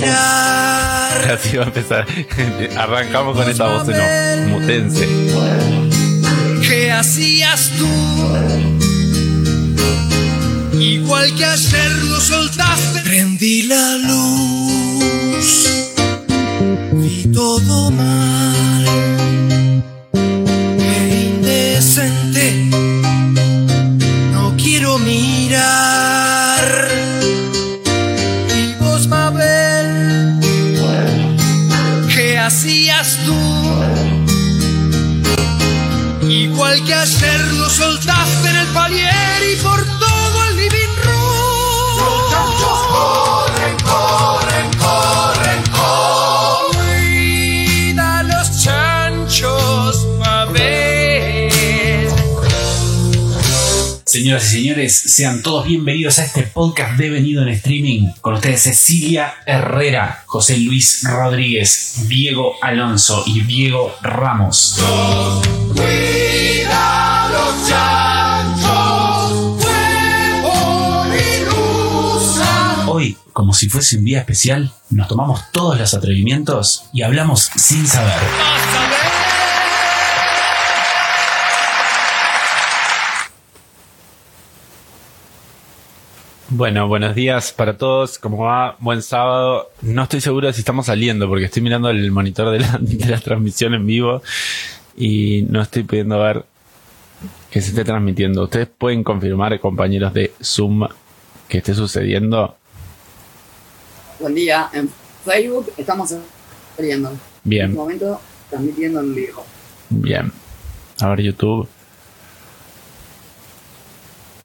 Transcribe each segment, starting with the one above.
mirar. Así va a empezar. Arrancamos con esa voz off, mutense. ¿Qué hacías tú? Igual que ayer lo soltaste. Prendí la luz. Vi todo mal. Igual Señoras y señores, sean todos bienvenidos a este podcast devenido en streaming. Con ustedes Cecilia Herrera, José Luis Rodríguez, Diego Alonso y Diego Ramos. Hoy, como si fuese un día especial, nos tomamos todos los atrevimientos y hablamos sin saber. Bueno, buenos días para todos. ¿Cómo va? Buen sábado. No estoy seguro de si estamos saliendo porque estoy mirando el monitor de la, de la transmisión en vivo y no estoy pudiendo ver que se esté transmitiendo. ¿Ustedes pueden confirmar, compañeros de Zoom, que esté sucediendo? Buen día. En Facebook estamos saliendo. En este Bien, momento transmitiendo en vivo. bien. A ver, YouTube.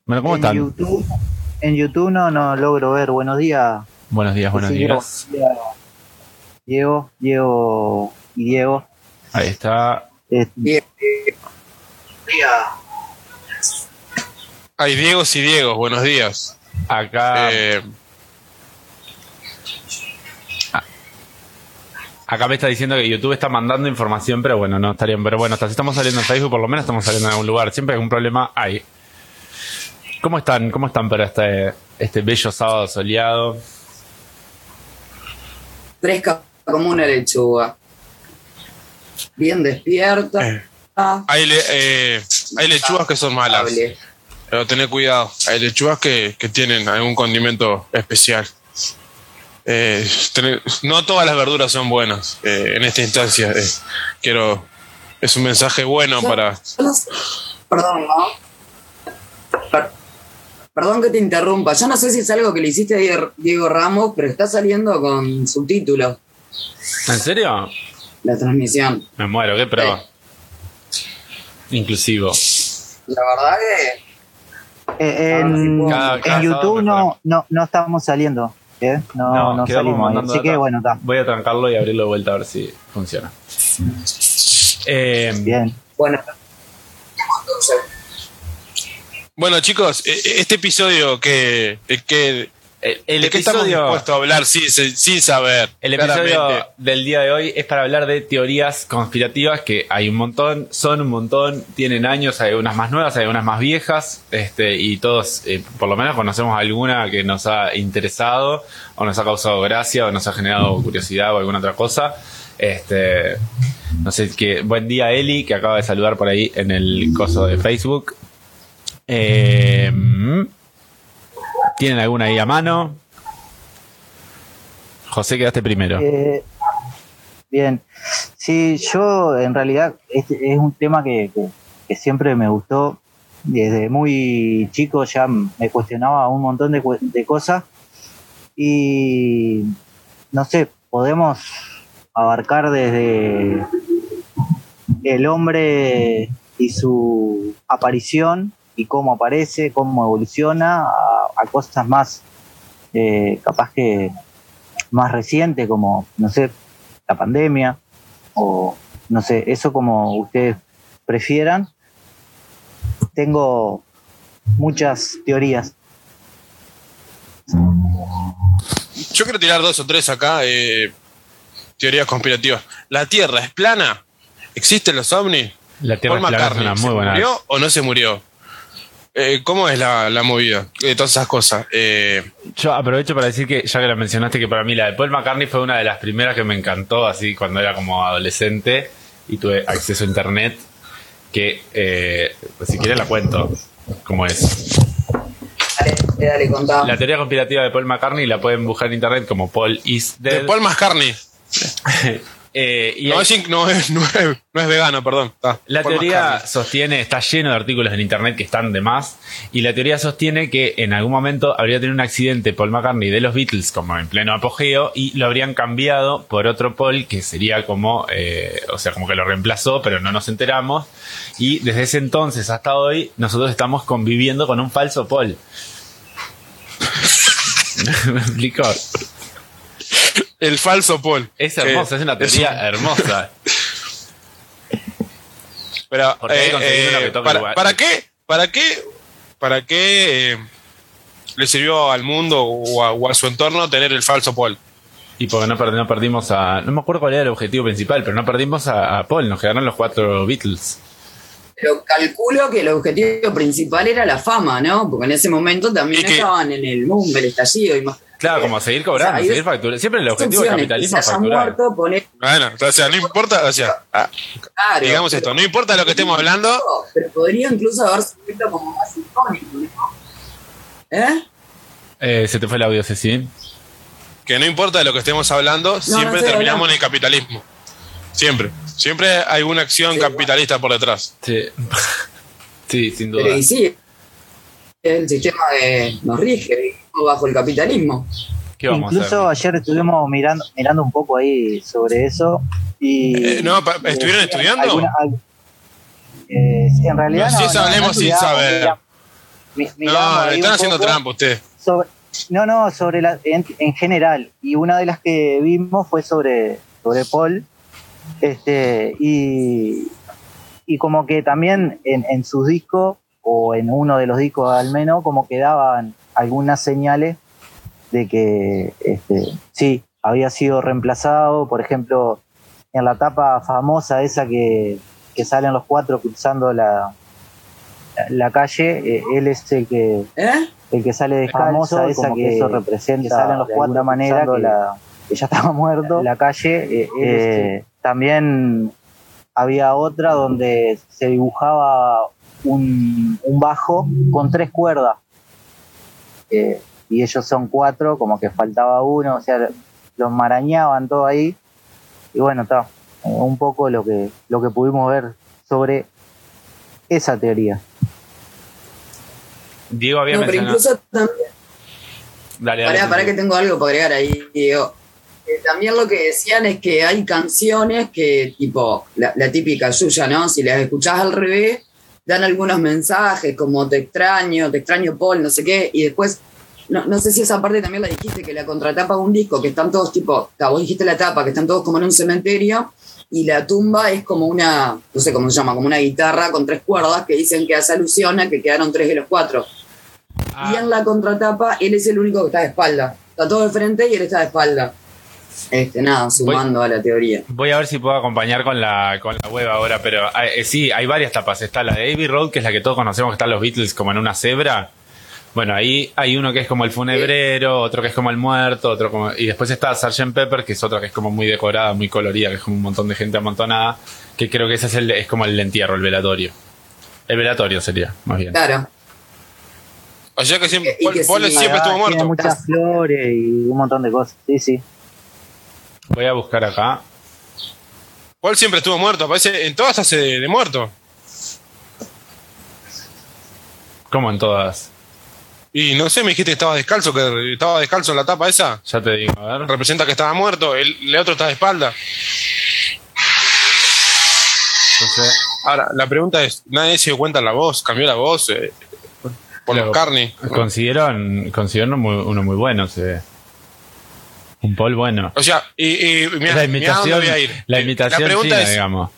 Bueno, ¿cómo en están? YouTube, en YouTube no, no logro ver. Buenos días. Buenos días, buenos Sí, días. Diego, Diego y Diego. Ahí está. Bien. Hay Diegos y Diegos, buenos días. Acá, Eh, acá me está diciendo que YouTube está mandando información, pero bueno, no estarían. Pero bueno, hasta si estamos saliendo en Facebook, por lo menos estamos saliendo en algún lugar. Siempre hay un problema hay. ¿Cómo están? ¿Cómo están para este, este bello sábado soleado? Fresca como una lechuga. Bien despierta. Eh. hay, le- eh, hay lechugas que son malas, pero tened cuidado. Hay lechugas que, que tienen algún condimento especial. Eh, no todas las verduras son buenas eh, en esta instancia. eh, quiero. Es un mensaje bueno para. Yo no sé- Perdón, ¿no? Per- Perdón que te interrumpa. Yo no sé si es algo que le hiciste a Diego- Ramos, pero está saliendo con subtítulos ¿En serio? la transmisión. Me muero, qué pro. Inclusivo. La verdad que eh, en, Cada- cada en YouTube sábado no, no, no estamos saliendo. ¿eh? No, no, quedamos salimos. mandando Así que bueno, está. Voy a trancarlo y abrirlo de vuelta a ver si funciona. Eh, Bien. Bueno. Bueno, chicos, eh, este episodio que. que el, el ¿De qué estamos episodio. dispuestos a hablar sin, sin saber? El episodio del día de hoy es para hablar de teorías conspirativas que hay un montón, son un montón, tienen años, hay unas más nuevas, hay unas más viejas, este, y todos, eh, por lo menos conocemos alguna que nos ha interesado, o nos ha causado gracia, o nos ha generado curiosidad o alguna otra cosa. Este, no sé, que buen día Eli, que acaba de saludar por ahí en el coso de Facebook. Eh, ¿Tienen alguna ahí a mano? José, quedaste primero. Eh, bien. Sí, yo en realidad este es un tema que, que- siempre me gustó. Desde muy chico ya me cuestionaba un montón de cosas. Y no sé, podemos abarcar desde el hombre y su aparición y cómo aparece, cómo evoluciona, a, a cosas más eh, capaz que más reciente como, no sé, la pandemia o no sé, eso como ustedes prefieran. Tengo muchas teorías. Yo quiero tirar dos o tres acá. eh, teorías conspirativas. ¿La Tierra es plana? ¿Existen los ovnis? La Tierra Paul es plana es McCartney, una ¿se muy buena. murió o no se murió? Eh, ¿cómo es la, la movida de todas esas cosas? Eh, Yo aprovecho para decir que, ya que la mencionaste, que para mí la de Paul McCartney fue una de las primeras que me encantó, así cuando era como adolescente y tuve acceso a internet. Que, eh, pues si quieres la cuento, como es. Dale, dale, contá. La teoría conspirativa de Paul McCartney la pueden buscar en internet como Paul is de dead. Paul McCartney. Eh, y No hay- es, no, es, no, es, no es vegano, perdón. Está, La teoría sostiene, está lleno de artículos en internet que están de más, y la teoría sostiene que en algún momento habría tenido un accidente Paul McCartney de los Beatles como en pleno apogeo y lo habrían cambiado por otro Paul que sería como, eh, o sea, como que lo reemplazó, pero no nos enteramos, y desde ese entonces hasta hoy nosotros estamos conviviendo con un falso Paul. ¿Me explico? El falso Paul. Es hermosa, es una teoría un- hermosa. Pero, eh, eh, para, igual. ¿para qué? ¿Para qué? ¿Para qué eh, le sirvió al mundo o a, o a su entorno tener el falso Paul? Y porque no, no perdimos a. No me acuerdo cuál era el objetivo principal, pero no perdimos a, a Paul, nos quedaron los cuatro Beatles. Pero calculo que el objetivo principal era la fama, ¿no? Porque en ese momento también Y que- estaban en el boom, el estallido. imagínate. Claro, como seguir cobrando, O sea, seguir facturando. Siempre el objetivo del capitalismo es facturar. muerto, poner, Bueno, o sea, no importa, o sea, ah, claro, digamos pero- esto, no importa lo que estemos hablando, Pero podría incluso haberse vuelto como más icónico, ¿no? ¿Eh? Eh, se te fue el audio, Ceci. que no importa de lo que estemos hablando, siempre terminamos en el capitalismo. Siempre. Siempre hay una acción Sí, capitalista por detrás. Sí. sí, sin duda. Pero y sí, el sistema de, nos rige bajo el capitalismo. ¿Qué vamos Incluso a ayer estuvimos mirando, mirando un poco ahí sobre eso y Eh, no, pa- ¿estuvieron eh, estudiando? alguna- al- eh, sí, en realidad No, no, hablemos sin saber. mira- mi- miramos No, le están haciendo trampa ustedes. sobre- no, no, sobre la, en, en general. Y una de las que vimos fue sobre, sobre Paul. Este, y, y como que también en, en sus discos, o en uno de los discos al menos, como que daban algunas señales de que este, sí, había sido reemplazado, por ejemplo, en la tapa famosa esa que, que salen los cuatro cruzando la, la calle, eh, él es el que ¿Eh? el que sale descalzo, Famosa, esa como que, que eso representa que salen los de cuatro alguna manera que, la- que ya estaba muerto la calle eh, eh, también había otra donde se dibujaba un, un bajo con tres cuerdas Eh, y ellos son cuatro como que faltaba uno o sea los marañaban todo ahí y bueno está eh, un poco lo que lo que pudimos ver sobre esa teoría Diego había No, pero mencionado. incluso también, Dale, dale, pará, que tengo algo para agregar ahí, Diego. Eh, también lo que decían es que hay canciones que, tipo, la, la típica suya, ¿no? Si las escuchás al revés, dan algunos mensajes como te extraño, te extraño Paul, no sé qué, y después, no, no sé si esa parte también la dijiste, que la contratapa de un disco, que están todos tipo, vos dijiste la tapa, que están todos como en un cementerio, y la tumba es como una, no sé cómo se llama, como una guitarra con tres cuerdas que dicen que hace alusión a que quedaron tres de los cuatro. Ah, Y en la contratapa, él es el único que está de espalda. Está todo de frente y él está de espalda. Este, nada, sumando a la teoría. Voy a ver si puedo acompañar con la, con la web ahora, pero eh, sí, hay varias tapas. Está la de Abbey Road, que es la que todos conocemos, que están los Beatles como en una cebra. Bueno, ahí hay uno que es como el funebrero, otro que es como el muerto, otro como... Y después está Sgt. Pepper, que es otra que es como muy decorada, muy colorida, que es como un montón de gente amontonada, que creo que ese es, el, es como el entierro, el velatorio. El velatorio sería, más bien. Claro. O sea que siempre, sí, siempre estuvo Tiene muerto. muchas flores y un montón de cosas sí sí Voy a buscar acá. Paul siempre estuvo muerto. Aparece en todas hace de, de muerto. Como en todas. Y no sé, me dijiste que estaba descalzo, que estaba descalzo en la tapa esa. Ya te digo, a ver. Representa que estaba muerto. El, el otro está de espalda. Entonces, Ahora, la pregunta es: nadie se dio cuenta la voz, cambió la voz. Eh, por Claro. los carni. consiguieron, consiguieron uno muy, uno muy bueno, se ve. Un Paul bueno. O sea, y, y mirá, la imitación, voy a ir. la Eh, imitación la pregunta china, es: digamos.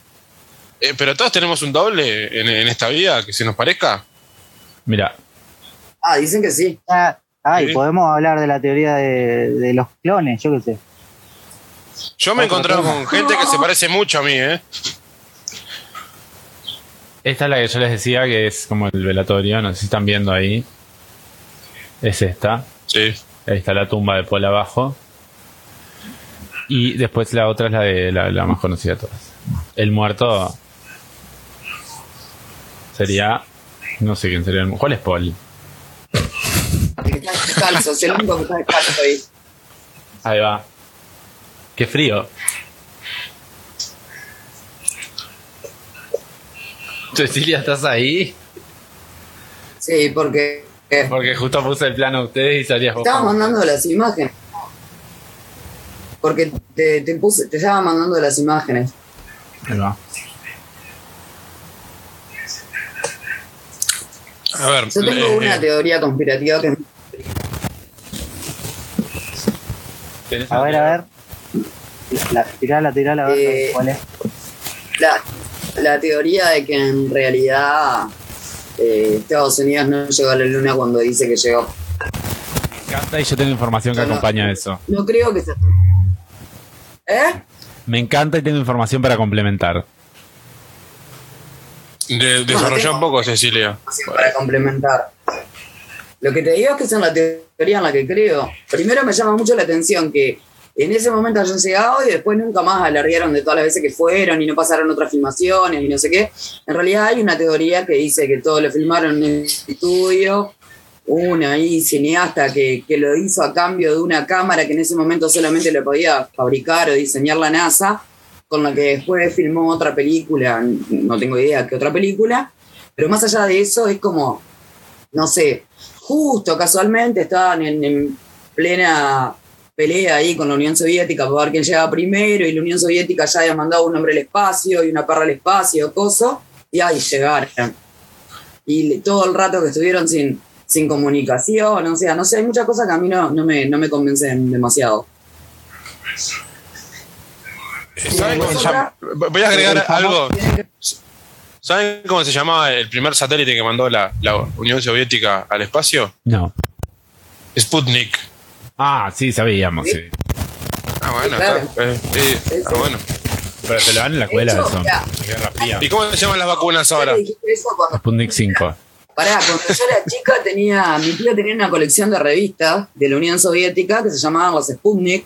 eh, ¿pero todos tenemos un doble en, en esta vida que se nos parezca? Mira, Ah, dicen que sí. Ah, ah, y Sí. podemos hablar de la teoría de, de los clones, yo qué sé. Yo me he encontrado con gente que se parece mucho a mí, ¿eh? Esta es la que yo les decía que es como el velatorio, no sé si están viendo ahí. Es esta. Sí. Ahí está la tumba de Paul abajo. Y después la otra es la de la, la más conocida de todas. El muerto sería. No sé quién sería el mu- ¿Cuál es Paul? Que está descalzo, es el único que está descalzo ahí. Ahí va. Qué frío. Cecilia, ¿estás ahí? Sí, porque eh, Porque justo puse el plano de ustedes y salías vos. estaba mandando las imágenes. Porque te, te puse, te estaba mandando las imágenes. Ahí va. A ver. Yo tengo eh, una teoría conspirativa que ¿Tenés A ver, a ver. La, tirala, tirala, a ver Eh, cuál es. la, la teoría de que en realidad eh, Estados Unidos no llegó a la luna cuando dice que llegó. Me encanta y yo tengo información que No, no. acompaña eso. No creo que se... ¿Eh? Me encanta y tengo información para complementar. de- desarrollá un poco, Cecilia. para complementar. Lo que te digo es que es en la teoría en la que creo. Primero me llama mucho la atención que en ese momento hayan llegado y después nunca más alargaron de todas las veces que fueron y no pasaron otras filmaciones y no sé qué. En realidad hay una teoría que dice que todo lo filmaron en el estudio. Una ahí cineasta que, que lo hizo a cambio de una cámara que en ese momento solamente le podía fabricar o diseñar la NASA, con la que después filmó otra película, no tengo idea qué otra película, pero más allá de eso es como, no sé, justo casualmente estaban en, en plena pelea ahí con la Unión Soviética para ver quién llegaba primero y la Unión Soviética ya había mandado un hombre al espacio y una perra al espacio, coso, y ahí llegaron. Y todo el rato que estuvieron sin, sin comunicación, o sea, no sé, hay muchas cosas que a mí no, no, me, no me convencen demasiado. ¿Saben cómo se llama? Voy a agregar algo. ¿Saben cómo se llamaba el primer satélite que mandó la, la Unión Soviética al espacio? No. Sputnik. Ah, sí, sabíamos, sí. Ah, bueno, claro. está. eh, eh, Sí, ah, bueno. Pero te lo dan en la escuela eso. ¿Y cómo se llaman las vacunas ahora? ¿Qué dijiste eso cuando Sputnik 5. Pará, cuando yo era chica tenía, mi tía tenía una colección de revistas de la Unión Soviética que se llamaban los Sputnik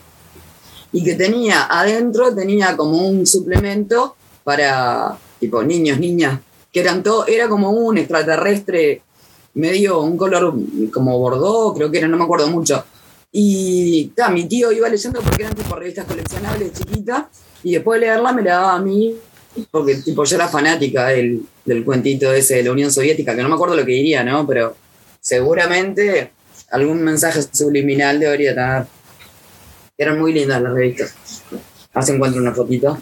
y que tenía adentro, tenía como un suplemento para tipo niños, niñas, que eran todo, era como un extraterrestre medio, un color como bordó, creo que era, no me acuerdo mucho. Y mi tío iba leyendo porque eran tipo revistas coleccionables chiquitas y después de leerla me la daba a mí porque tipo yo era fanática del, del cuentito ese de la Unión Soviética, que no me acuerdo lo que diría, ¿no? Pero seguramente algún mensaje subliminal debería tener. Eran muy lindas las revistas. Ahora se encuentra una fotito.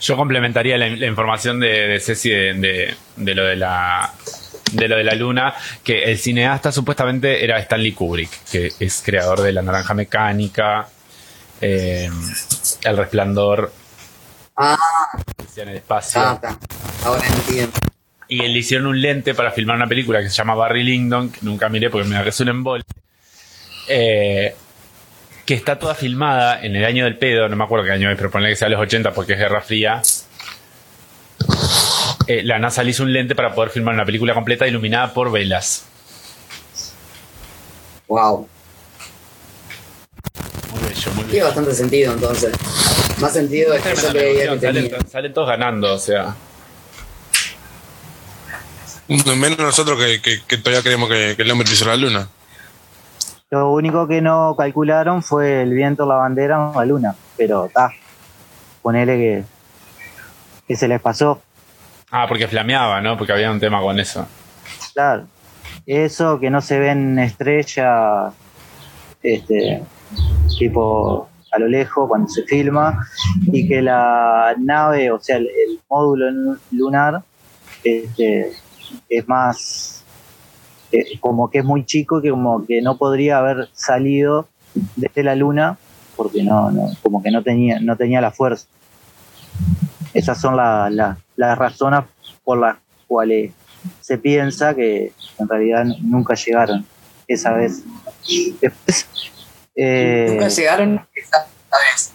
Yo complementaría la, información de, Ceci de, de- de lo de la de lo de la luna, que el cineasta supuestamente era Stanley Kubrick, que es creador de La Naranja Mecánica, eh, El Resplandor, Ah, en el espacio. ah, está. Ahora entiendo. Y le hicieron un lente para filmar una película que se llama Barry Lyndon, que nunca miré porque me resulta en embole. Eh, que está toda filmada en el año del pedo, no me acuerdo qué año es, pero ponle que sea los 80 porque es Guerra Fría. Eh, la NASA le hizo un lente para poder filmar una película completa iluminada por velas. Wow. Muy bello, muy Tiene bastante sentido entonces. Más sentido de que yo Tremenda creía que revolución, tenía. salen, salen todos ganando, o sea. Menos nosotros que, que- que todavía creemos que, que el hombre pisó la luna. Lo único que no calcularon fue el viento, la bandera o la luna. Pero está. Ponele que, que se les pasó. Ah, porque flameaba, ¿no? Porque había un tema con eso. Claro. Eso que no se ven estrellas, este, tipo a lo lejos cuando se filma, y que la nave, o sea, el, módulo lu- lunar, este, es más, como que es muy chico, que como que no podría haber salido desde la luna, porque no, no como que no tenía, no tenía la fuerza. Esas son la- la- las razones por las cuales se piensa que en realidad nunca llegaron esa vez. Después, eh, Nunca llegaron esa vez.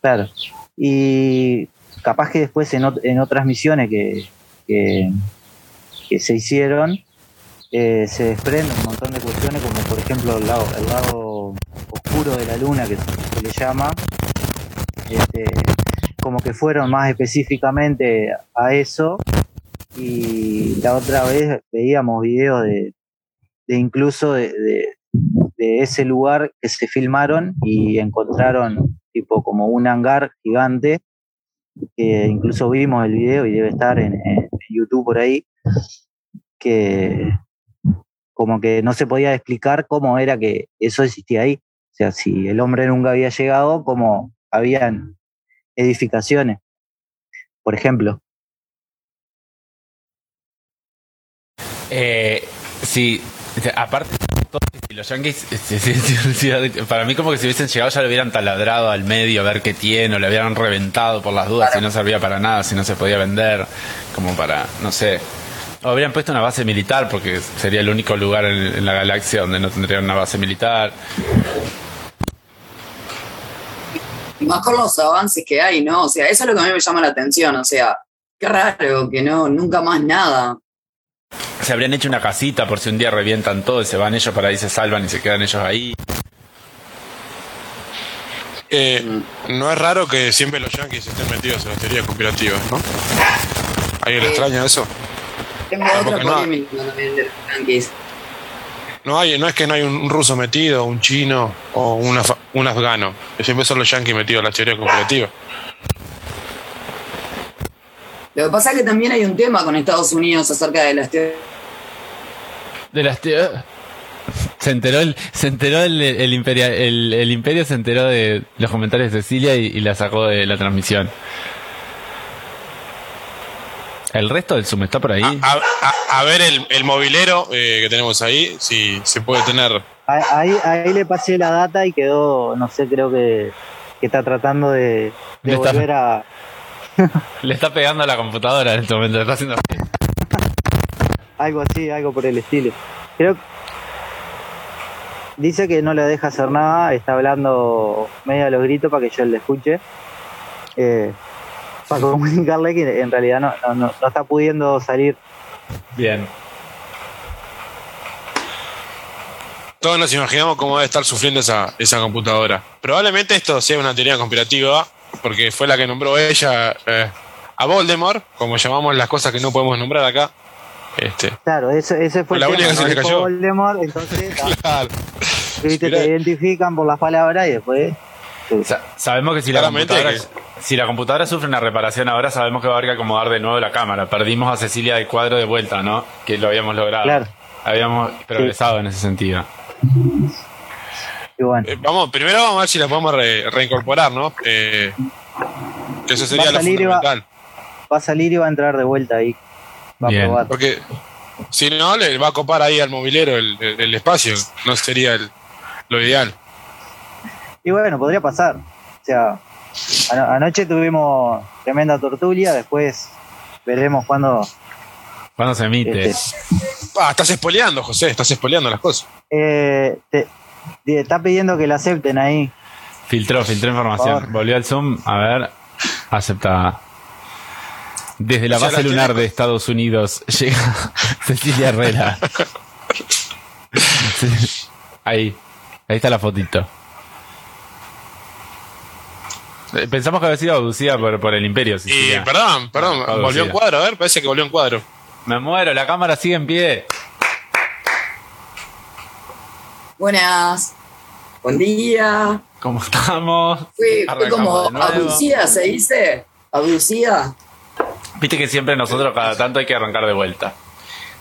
Claro. Y capaz que después en, ot- en otras misiones que, que, que se hicieron, eh, se desprenden un montón de cuestiones, como por ejemplo el lado, el lado oscuro de la luna, que se le llama, este, como que fueron más específicamente a eso. Y la otra vez veíamos videos de, de incluso de, de- ese lugar que se filmaron y encontraron tipo como un hangar gigante que incluso vimos el video y debe estar en, YouTube por ahí que como que no se podía explicar cómo era que eso existía ahí. O sea si el hombre nunca había llegado cómo habían edificaciones por ejemplo. Eh, sí, aparte, si los yankees, para mí como que si hubiesen llegado ya lo hubieran taladrado al medio a ver qué tiene, o lo hubieran reventado por las dudas si no servía para nada, si no se podía vender, como para, no sé. O habrían puesto una base militar porque sería el único lugar en, en la galaxia donde no tendrían una base militar. Y más con los avances que hay, ¿no? O sea, eso es lo que a mí me llama la atención. O sea, qué raro que no, nunca más nada. Se habrían hecho una casita por si un día revientan todo y se van ellos para ahí, se salvan y se quedan ellos ahí. Eh, no es raro que siempre los yankees estén metidos en las teorías conspirativas, ¿no? ¿A alguien le extraña eso? Tengo otra porque no- polémica también de los yankees. No hay, no es que no hay un, un ruso metido, un chino o un, af- un afgano. Siempre son los yankees metidos en las teorías conspirativas. Lo que pasa es que también hay un tema con Estados Unidos acerca de las teorías. De las Se enteró el, se enteró el, el, imperia- el, el imperio se enteró de los comentarios de Cecilia y, y la sacó de la transmisión. El resto del Zoom está por ahí. A, a- a ver el, el movilero eh, que tenemos ahí, si se puede tener. ahí, ahí, le pasé la data y quedó no sé creo que, que está tratando de, de Le está- volver a Le está pegando a la computadora en este momento. le Está haciendo. Algo así algo por el estilo creo dice que no le deja hacer nada está hablando medio a los gritos para que yo le escuche eh, para comunicarle que en realidad no, no, no, no está pudiendo salir Bien. Todos nos imaginamos cómo debe estar sufriendo esa, esa computadora. Probablemente esto sea una teoría conspirativa, porque fue la que nombró ella eh, a Voldemort, como llamamos las cosas que no podemos nombrar acá. Este, claro ese, ese fue La el única tema, que se ¿no? cayó. Voldemort, entonces ah, claro. viste, Mirá. te identifican por las palabras y después Sa- sabemos que si la, computadora, si la computadora sufre una reparación ahora, sabemos que va a haber que acomodar de nuevo la cámara. Perdimos a Cecilia del cuadro de vuelta, ¿no? Que lo habíamos logrado. Claro. Habíamos progresado en ese sentido. y bueno Eh, vamos, primero vamos a ver si la podemos re- reincorporar, ¿no? Eh, que eso sería Va a lo salir y va- fundamental. va a salir y va a entrar de vuelta ahí va Bien. a probar Porque si no, le va a copar ahí al movilero el, el- el espacio. No sería el- lo ideal. Y bueno, podría pasar. O sea, ano- anoche tuvimos tremenda tortulia, después veremos cuándo. ¿Cuándo se emite? este, Ah, estás espoleando, José, estás espoleando las cosas. eh, te, te está pidiendo que la acepten ahí. Filtró, filtró información. Volvió al Zoom. A ver. Aceptada. Desde la O sea, base la lunar tiene- de Estados Unidos llega Cecilia Herrera. Ahí. Ahí está la fotito. Eh, Pensamos que había sido abducida por, por el imperio. Y perdón, perdón, Ah, volvió en cuadro, a ver, parece que volvió en cuadro. Me muero, la cámara sigue en pie. Buenas. Buen día. ¿Cómo estamos? Fue, fue como abducida, se dice. Abducida. Viste que siempre nosotros cada tanto hay que arrancar de vuelta.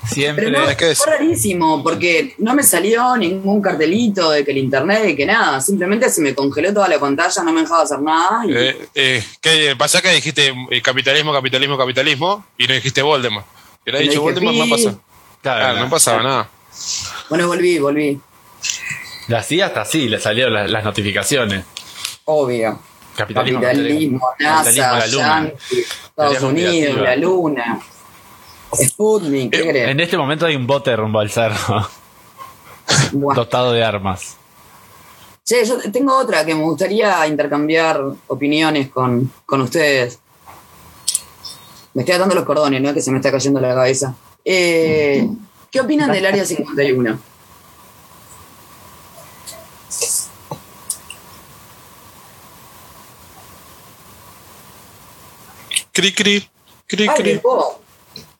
Siempre. Pero no, es que es- fue rarísimo, porque no me salió ningún cartelito de que el internet, que nada. Simplemente se me congeló toda la pantalla, no me dejaba hacer nada. y- Eh, eh, ¿Qué pasa que dijiste eh, capitalismo, capitalismo, capitalismo? Y no dijiste Voldemort. Y no dicho Voldemort, no pasa. Claro, Claro, no pasaba nada. Bueno, volví, volví. La CIA hasta así, le salieron las, las notificaciones. Obvio. Capitalismo, Capitalismo, capitalismo, NASA. Yankees, Estados Unidos, la luna. Sputnik, ¿qué crees? En este momento hay un bote rumbo al cerro, dotado de armas. Che, yo tengo otra que me gustaría intercambiar opiniones con, con ustedes. Me estoy atando los cordones, ¿no? Que se me está cayendo la cabeza. Eh, ¿Qué opinan del Área 51? Cri, cri, cri, Ay, cri. vos.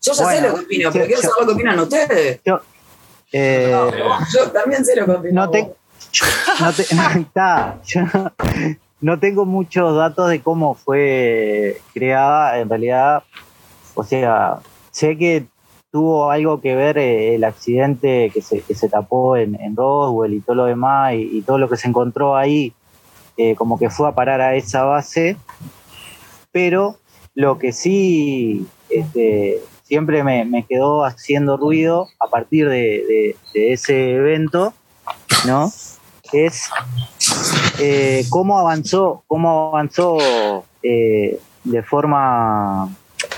Yo ya sé lo que opino, pero yo- quiero saber lo que opinan ustedes. Yo, eh, Yo también sé lo que opino. no, te- no, te- no, está, yo no, no tengo muchos datos de cómo fue creada, en realidad, o sea, sé que tuvo algo que ver eh, el accidente que se, que se tapó en, en Roswell y todo lo demás, y, y todo lo que se encontró ahí, eh, como que fue a parar a esa base, pero lo que sí este, siempre me, me quedó haciendo ruido a partir de, ese evento, ¿no? Es eh, cómo avanzó, cómo avanzó eh, de forma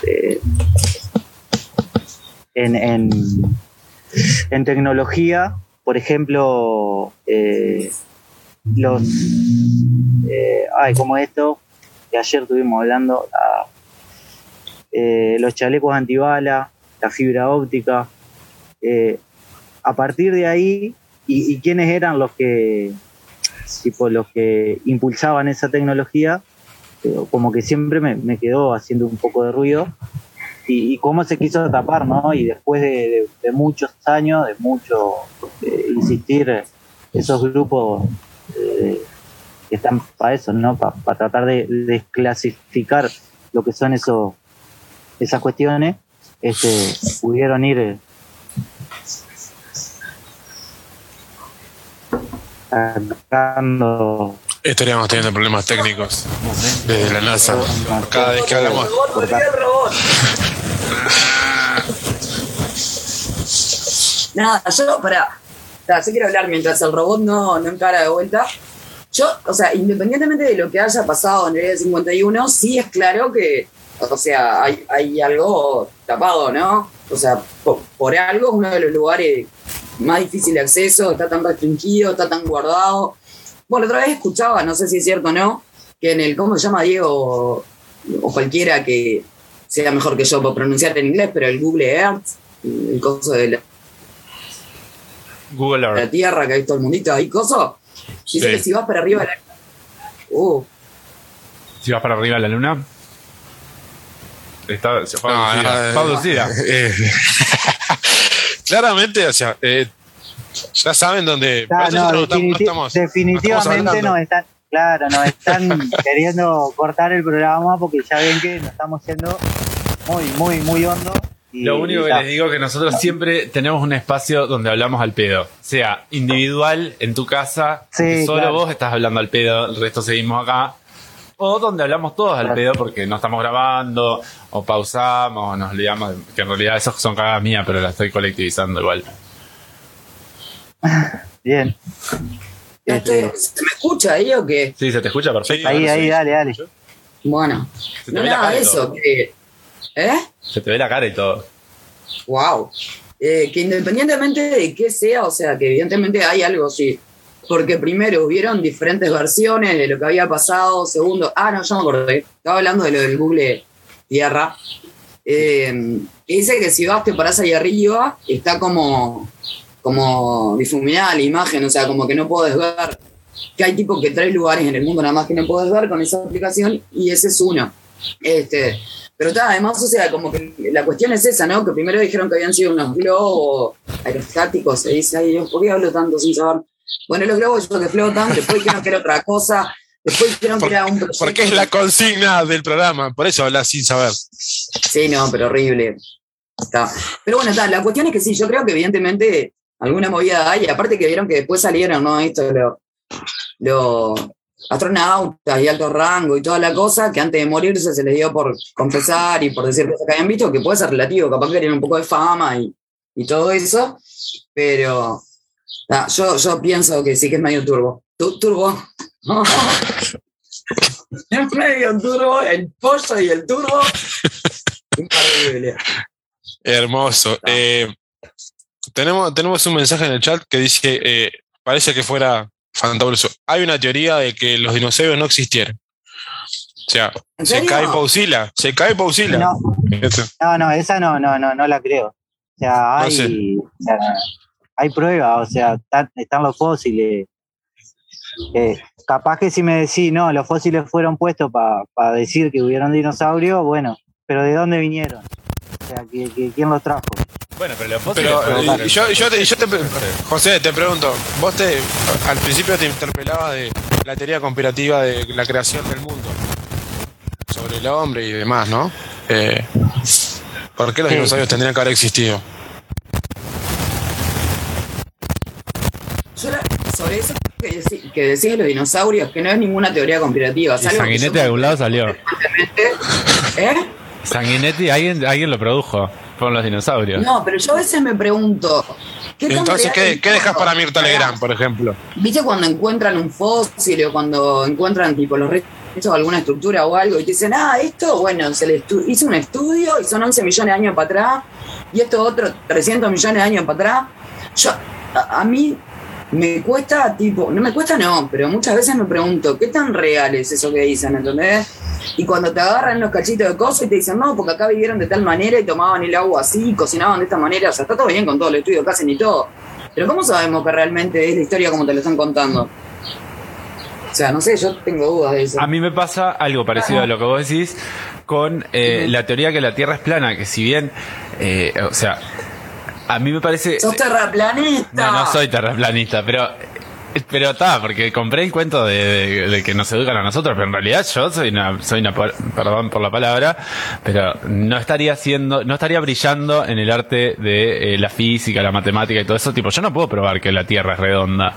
eh, en, en, en tecnología, por ejemplo, eh, los eh, ay, como esto que ayer estuvimos hablando, la- eh, los chalecos antibala, la fibra óptica. eh, a partir de ahí, y, quiénes eran los que, tipo, los que impulsaban esa tecnología, eh, como que siempre me, me quedó haciendo un poco de ruido. Y, cómo se quiso tapar, ¿no? Y después de, muchos años, de mucho eh, insistir, esos grupos eh, que están para eso, ¿no? Para tratar de desclasificar lo que son esos esas cuestiones, este, pudieron ir eh, sacando Estaríamos teniendo problemas técnicos desde la NASA. Cada vez que hablamos. Nada, yo, pará. Pará, yo quiero hablar mientras el robot no, no encara de vuelta. Yo, o sea, independientemente de lo que haya pasado en el área 51, sí es claro que, o sea, hay, hay algo tapado, ¿no? O sea, por, por algo es uno de los lugares más difícil de acceso, está tan restringido, está tan guardado. Bueno, otra vez escuchaba, no sé si es cierto o no, que en el, ¿cómo se llama Diego? O cualquiera que sea mejor que yo por pronunciar en inglés, pero el Google Earth, el coso de la, Google la Earth. Tierra, que hay todo el mundito, hay coso. Dice Sí. que si vas para arriba de la... Uh, Si vas para arriba de la luna. Está, se fue No, no, eh, claramente, o sea, eh, ya saben dónde. Ah, no, estamos- definiti- estamos- definitivamente estamos nos están, claro, nos están queriendo cortar el programa porque ya ven que nos estamos yendo muy, muy, muy hondo. Lo único que les digo es que nosotros siempre tenemos un espacio donde hablamos al pedo. Sea individual en tu casa, Sí, solo claro. vos estás hablando al pedo, el resto seguimos acá. O donde hablamos todos al pedo porque no estamos grabando, o pausamos, o nos liamos. Que en realidad esos son cagadas mías, pero las estoy colectivizando igual. Bien. Este, ¿Se me escucha ahí o qué? Sí, se te escucha perfecto. Ahí, ahí, dale, dale. Bueno, Se te no ve la cara eso, que... ¿Eh? Se te ve la cara y todo. Wow. Eh, que independientemente de qué sea, o sea, que evidentemente hay algo, sí. Porque primero hubieron diferentes versiones de lo que había pasado. Segundo, ah, no, ya me acordé. Estaba hablando de lo del Google Tierra. Eh, dice que si vas, te parás ahí arriba, está como, como difuminada la imagen, o sea, como que no puedes ver. Que hay tipo que tres lugares en el mundo nada más que no puedes ver con esa aplicación y ese es uno. Este, pero está, además, o sea, como que la cuestión es esa, ¿no? Que primero dijeron que habían sido unos globos aerostáticos, se dice, ay Dios, ¿por qué hablo tanto sin saber? Bueno, los globos que flotan, después dijeron que era otra cosa, después dijeron que era un proyecto. Porque es la consigna del programa, por eso hablas sin saber. Sí, no, pero horrible. Está. Pero bueno, está, la cuestión es que sí, yo creo que evidentemente alguna movida hay, aparte que vieron que después salieron, ¿no? Esto, los los astronautas y alto rango y toda la cosa, que antes de morirse se les dio por confesar y por decir cosas que habían visto, que puede ser relativo, capaz que querían un poco de fama y, y todo eso, pero ah, yo, yo pienso que sí que es medio turbo. Tu- turbo. es medio turbo, el pollo y el turbo. Increíble. Hermoso. Eh, tenemos, tenemos un mensaje en el chat que dice: eh, parece que fuera fantabuloso. Hay una teoría de que los dinosaurios no existieron. O sea, ¿En se cae Pausila, se cae Pausila. No, Esto. no, no, esa no, no, no, no la creo. O sea, hay, No sé. o sea, hay pruebas, o sea, están, están los fósiles. Eh, capaz que si me decís, no, los fósiles fueron puestos para decir que hubieron dinosaurios, bueno, pero ¿de dónde vinieron? O sea, ¿qui- qui- ¿quién los trajo? Bueno, pero los fósiles Pero eh, yo, yo, te, yo te José, te pregunto, vos te al principio te interpelabas de la teoría conspirativa de la creación del mundo, sobre el hombre y demás, ¿no? Eh, ¿Por qué los Sí. dinosaurios tendrían que haber existido? Yo la- sobre eso que, decí- que decís de los dinosaurios, que no es ninguna teoría conspirativa. Y Sanguinetti de algún lado salió. ¿Eh? Sanguinetti, alguien, alguien lo produjo. Fueron los dinosaurios. No, pero yo a veces me pregunto. ¿qué Entonces, ¿qué, dejas para Mirta Legrand, por ejemplo? ¿Viste cuando encuentran un fósil o cuando encuentran tipo los restos de alguna estructura o algo y te dicen, ah, esto, bueno, se le hizo un estudio y son 11 millones de años para atrás y esto otro 300 millones de años para atrás? Yo, a, a mí me cuesta, tipo, no me cuesta no, pero muchas veces me pregunto, ¿qué tan real es eso que dicen, entendés? Y cuando te agarran los cachitos de cosas y te dicen, no, porque acá vivieron de tal manera y tomaban el agua así, y cocinaban de esta manera, o sea, está todo bien con todo el estudio hacen y todo. Pero ¿cómo sabemos que realmente es la historia como te lo están contando? O sea, no sé, yo tengo dudas de eso. A mí me pasa algo parecido a lo que vos decís con eh, la teoría que la Tierra es plana, que si bien, eh, o sea, a mí me parece... ¡Sos terraplanista! No, no soy terraplanista, pero pero está, porque compré el cuento de, de- de que nos educan a nosotros, pero en realidad yo soy una, soy una, per- perdón por la palabra, pero no estaría haciendo, no estaría brillando en el arte de eh, la física, la matemática y todo eso. Tipo, yo no puedo probar que la Tierra es redonda.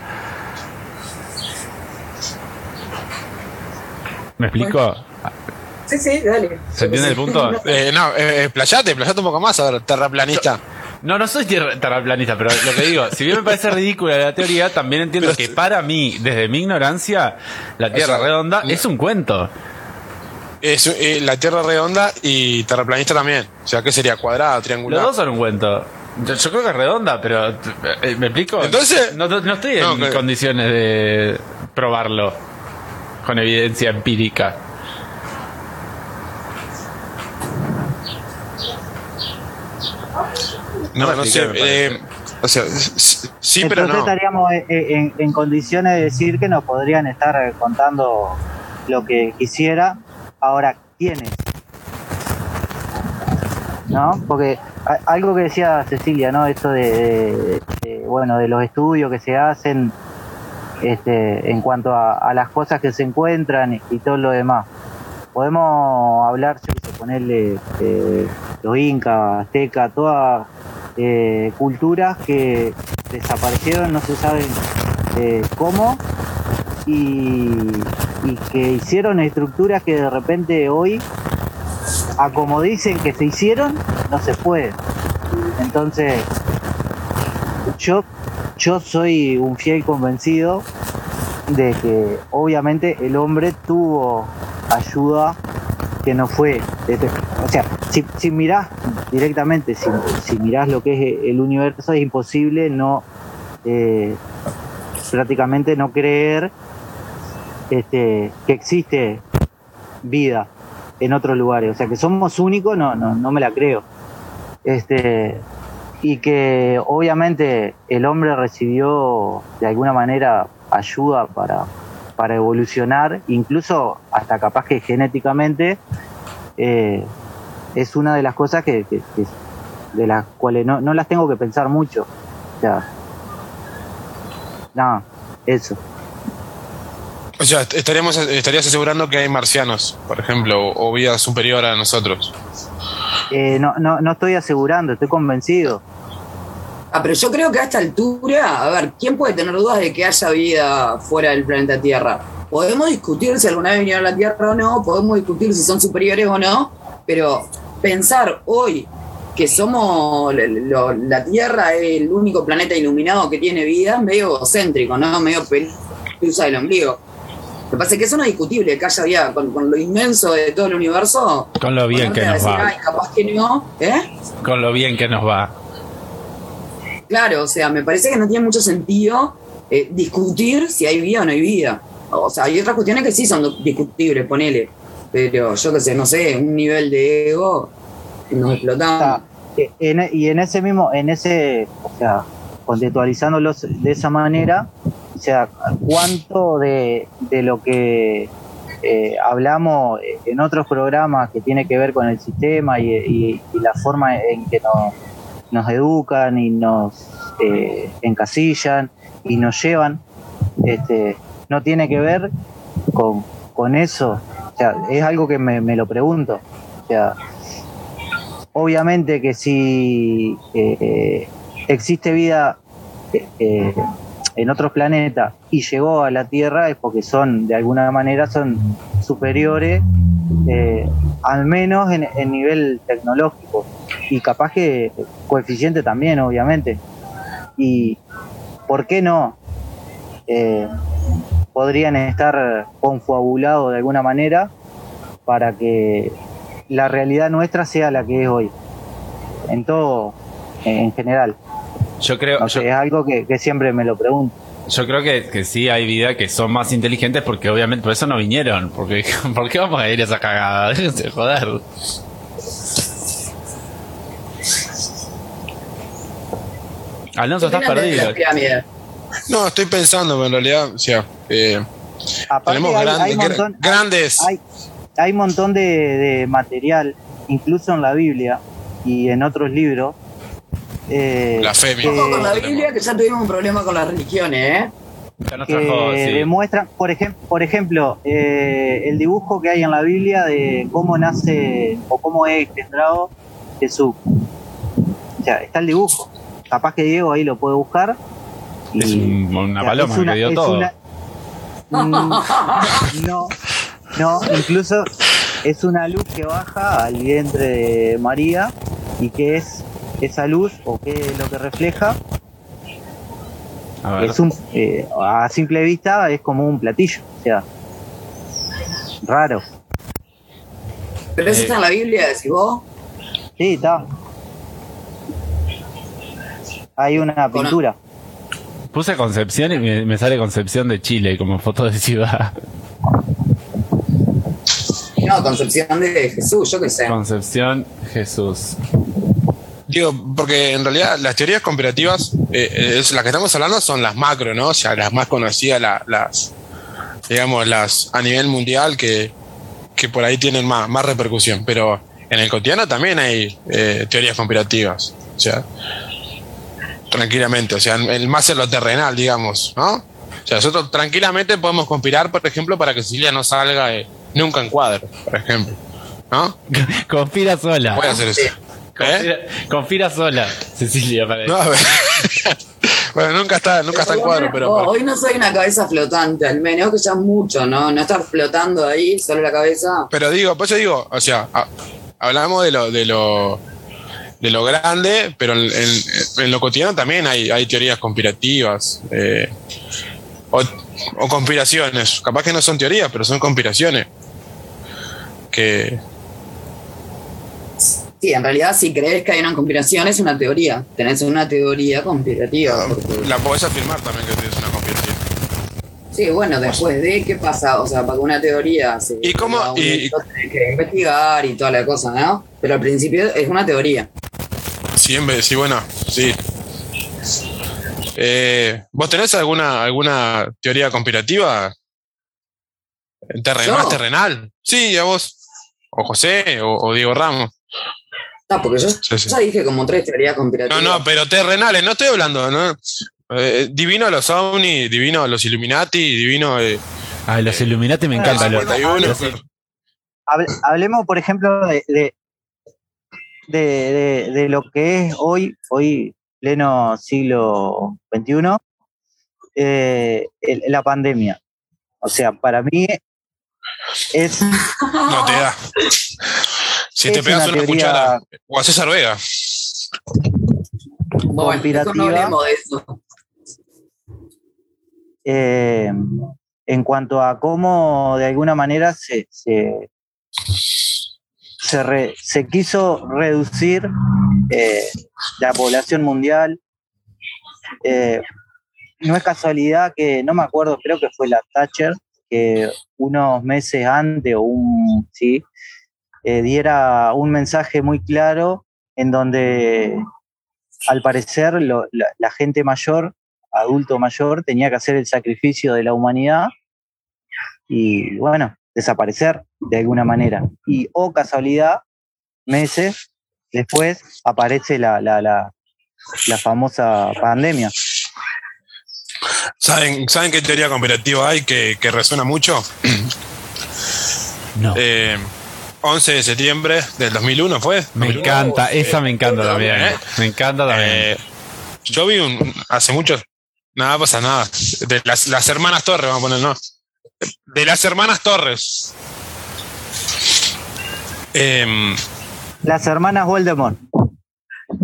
¿Me explico? Sí, sí, dale. ¿Se entiende el punto? Eh, no, eh, eh, playate, playate un poco más, a ver, terraplanista. No, no soy terraplanista, pero lo que digo, si bien me parece ridícula la teoría, también entiendo que para mí, desde mi ignorancia, la Tierra sea, redonda no- es un cuento. Es, eh, la Tierra redonda y terraplanista también. O sea, ¿qué sería? ¿Cuadrada, triangular? Los dos son un cuento. Yo, yo creo que es redonda, pero eh, ¿me explico? Entonces- no, estoy en No, condiciones de probarlo con evidencia empírica. No, No sé. eh, o sea, sí, pero Entonces no. estaríamos eh, eh, en, en condiciones de decir que nos podrían estar eh, contando lo que quisiera. Ahora, ¿quiénes? ¿No? Porque algo que decía Cecilia, ¿no? Esto de, de- de, bueno, de los estudios que se hacen este, en cuanto a, a las cosas que se encuentran y, y todo lo demás. Podemos hablar, yo ponerle eh, los incas, aztecas, todas eh, culturas que desaparecieron, no se sabe eh, cómo, y, que hicieron estructuras que de repente hoy, a como dicen que se hicieron, no se puede. Entonces, yo, yo soy un fiel convencido de que obviamente el hombre tuvo ayuda que no fue, este, o sea, si, si mirás directamente, si, si mirás lo que es el universo, es imposible no, eh, prácticamente no creer este, que existe vida en otros lugares, o sea, que somos únicos, no, no, no me la creo. Este, y que obviamente el hombre recibió de alguna manera ayuda para, para evolucionar, incluso hasta capaz que genéticamente, eh, es una de las cosas que, que- que- de las cuales no, no las tengo que pensar mucho. O sea, nada, eso. O sea, estaríamos, estarías asegurando que hay marcianos, por ejemplo, o, o vida superior a nosotros. Eh, no, no, no estoy asegurando, estoy convencido. Ah, pero yo creo que a esta altura, a ver, ¿quién puede tener dudas de que haya vida fuera del planeta Tierra? Podemos discutir si alguna vez vinieron a la Tierra o no, podemos discutir si son superiores o no, pero pensar hoy que somos lo- la Tierra es el único planeta iluminado que tiene vida es medio egocéntrico, ¿no? Medio pelusa del ombligo. Lo que pasa es que eso no es discutible, que haya vida con, con lo inmenso de todo el universo. Con lo bien que nos decir, va. "Ay, capaz que no, ¿eh? Con lo bien que nos va. Claro, o sea, me parece que no tiene mucho sentido eh, discutir si hay vida o no hay vida. O sea, hay otras cuestiones que sí son discutibles, ponele. Pero yo qué sé, no sé, un nivel de ego nos explotamos. Eh, en- y en ese mismo, en ese, o sea, contextualizándolos de esa manera, o sea, cuánto de, de lo que eh, hablamos en otros programas que tiene que ver con el sistema y, y- y la forma en que nos, nos educan y nos eh, encasillan y nos llevan, este, no tiene que ver con, con eso. Sea, es algo que me, me lo pregunto. O sea, obviamente que si eh, existe vida eh, eh, en otros planetas y llegó a la Tierra es porque son, de alguna manera, son superiores, al menos en, en nivel tecnológico. Y capaz que coeficiente también, obviamente. Y ¿por qué no? Podrían estar confabulados de alguna manera para que la realidad nuestra sea la que es hoy. En todo, en general. Yo creo, No sé, yo, es algo que, que siempre me lo pregunto. yo creo que, que sí hay vida que son más inteligentes porque obviamente por eso no vinieron. Porque, ¿Por qué vamos a ir a esa cagada? Déjense joder. Alonso, estás ¿Qué opinan de perdido. No, estoy pensando, pero en realidad, o sea, eh, Aparte, tenemos hay, gran- hay montón, grandes. hay, hay montón de, de material, incluso en la Biblia y en otros libros. eh, Blasfemia. Ojo con la Biblia, que ya tuvimos un problema con las religiones, ¿eh? Que sí. demuestran, por, ejem- por ejemplo, eh, el dibujo que hay en la Biblia de cómo nace o cómo es engendrado Jesús. O sea, está el dibujo. Capaz que Diego ahí lo puede buscar. Y- Es un- una paloma es una- que dio todo. una- Mm, no, no, incluso es una luz que baja al vientre de María y que es esa luz o qué es lo que refleja A ver. es un, eh, a simple vista es como un platillo, o sea, raro. Pero eso Eh. está en la Biblia, decís vos. Sí, está. Hay una pintura. Puse Concepción y me, me sale Concepción de Chile como foto de ciudad. No, concepción de Jesús, yo qué sé. Concepción Jesús. Digo, porque en realidad las teorías conspirativas, eh, es, las que estamos hablando son las macro, ¿no? O sea, las más conocidas, la- las, digamos, las a nivel mundial que, que por ahí tienen más, más repercusión. Pero en el cotidiano también hay eh, teorías conspirativas. O sea, tranquilamente, o sea, el más en lo terrenal, digamos, ¿no? O sea, nosotros tranquilamente podemos conspirar, por ejemplo, para que Cecilia no salga eh, nunca en cuadro, por ejemplo, ¿no? Conspira sola. Puede hacer eso. ¿Eh? Sola, Cecilia. Para No, a ver. bueno, nunca está, nunca está en cuadro, pero, Oh, pero- Hoy no soy una cabeza flotante, al menos que ya mucho, ¿no? No estar flotando ahí, solo la cabeza. pero digo, pues yo digo, o sea, a- hablamos de lo, de lo de lo grande, pero en, en- en lo cotidiano también hay, hay teorías conspirativas eh, o, o conspiraciones. Capaz que no son teorías, pero son conspiraciones. Que Sí, en realidad, si crees que hay una conspiración, es una teoría. Tenés una teoría conspirativa. porque- la podés afirmar también que es una conspiración. Sí, bueno, después de qué pasa, o sea, para que una teoría se ¿Y cómo- y- que investigar y toda la cosa, ¿no? Pero al principio es una teoría. Sí, en vez- sí, bueno, sí. Eh, ¿Vos tenés alguna, alguna teoría conspirativa? Terren- ¿Yo? ¿Más terrenal? Sí, a vos. O José, o, o Diego Ramos. No, porque yo Sí, sí. ya dije como tres teorías No, conspirativas. no, pero terrenales, no estoy hablando, ¿no? Eh, divino los ovnis, divino los Illuminati, divino... eh, Ay, los Illuminati me Ah, encantan. los- 51. los- Hable- hablemos, por ejemplo, de, de, de, de- de lo que es hoy, hoy pleno siglo XXI, eh, el- la pandemia. O sea, para mí es, No te da. Si te pegas una una, teoría- cuchara, o a César Vega. bueno, no conspirativa. hablemos de eso. eh, en cuanto a cómo de alguna manera se, se, se, re- se quiso reducir eh, la población mundial. Eh, no es casualidad que, no me acuerdo, creo que fue la Thatcher, que unos meses antes o un, sí, eh, diera un mensaje muy claro en donde al parecer lo- la, la gente mayor, adulto mayor, tenía que hacer el sacrificio de la humanidad y bueno, desaparecer de alguna manera. Y o casualidad, meses después aparece la, la, la, la famosa pandemia. ¿Saben, ¿Saben qué teoría comparativa hay que, que resuena mucho? No. Eh, 11 de septiembre del 2001 fue. Me 2001. encanta, esa me encanta también. ¿eh? Me encanta también. Eh, yo vi un, un- hace mucho, nada pasa nada, de las, las hermanas Torres, vamos a poner, ¿no? De las hermanas Torres. Em, Las hermanas Voldemort.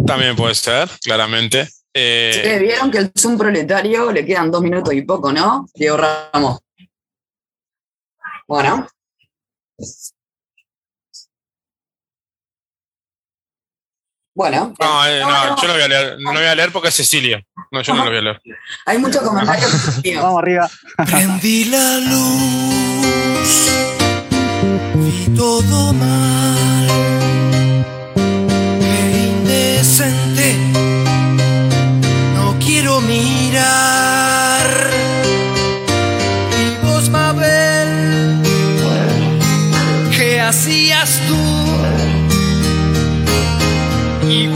también puede ser, claramente. Eh, Che, Vieron que el Zoom proletario le quedan dos minutos y poco, ¿no? Diego Ramos. Bueno. Bueno, no, eh, no, yo no voy a leer, no voy a leer porque es Cecilia. No, yo no lo voy a leer. hay muchos comentarios positivos. Vamos arriba. Prendí la luz, vi todo mal. Qué indecente, no quiero mirar.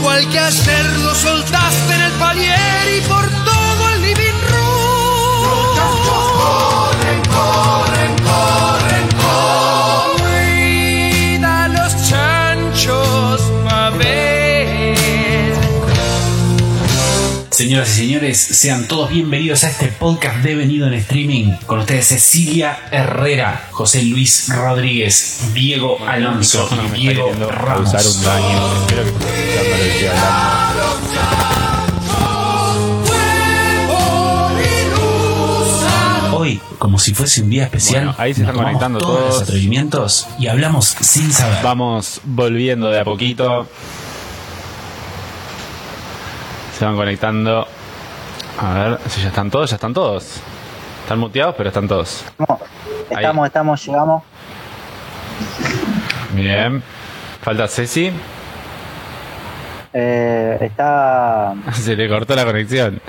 Igual que ayer lo soltaste en el palier Señoras y señores, sean todos bienvenidos a este podcast devenido en streaming. Con ustedes Cecilia Herrera, José Luis Rodríguez, Diego Alonso y Diego Ramos. causar un daño. Espero que estés escuchando lo que estoy hablando. Hoy, como si fuese un día especial, Bueno, ahí se están tomamos conectando todos todos. los atrevimientos y hablamos sin saber. Vamos volviendo de a poquito. Se van conectando. A ver si ya están todos, ya están todos. Están muteados, pero están todos. Estamos, estamos, estamos, llegamos. Bien. Falta Ceci. Eh, está. Se le cortó la conexión.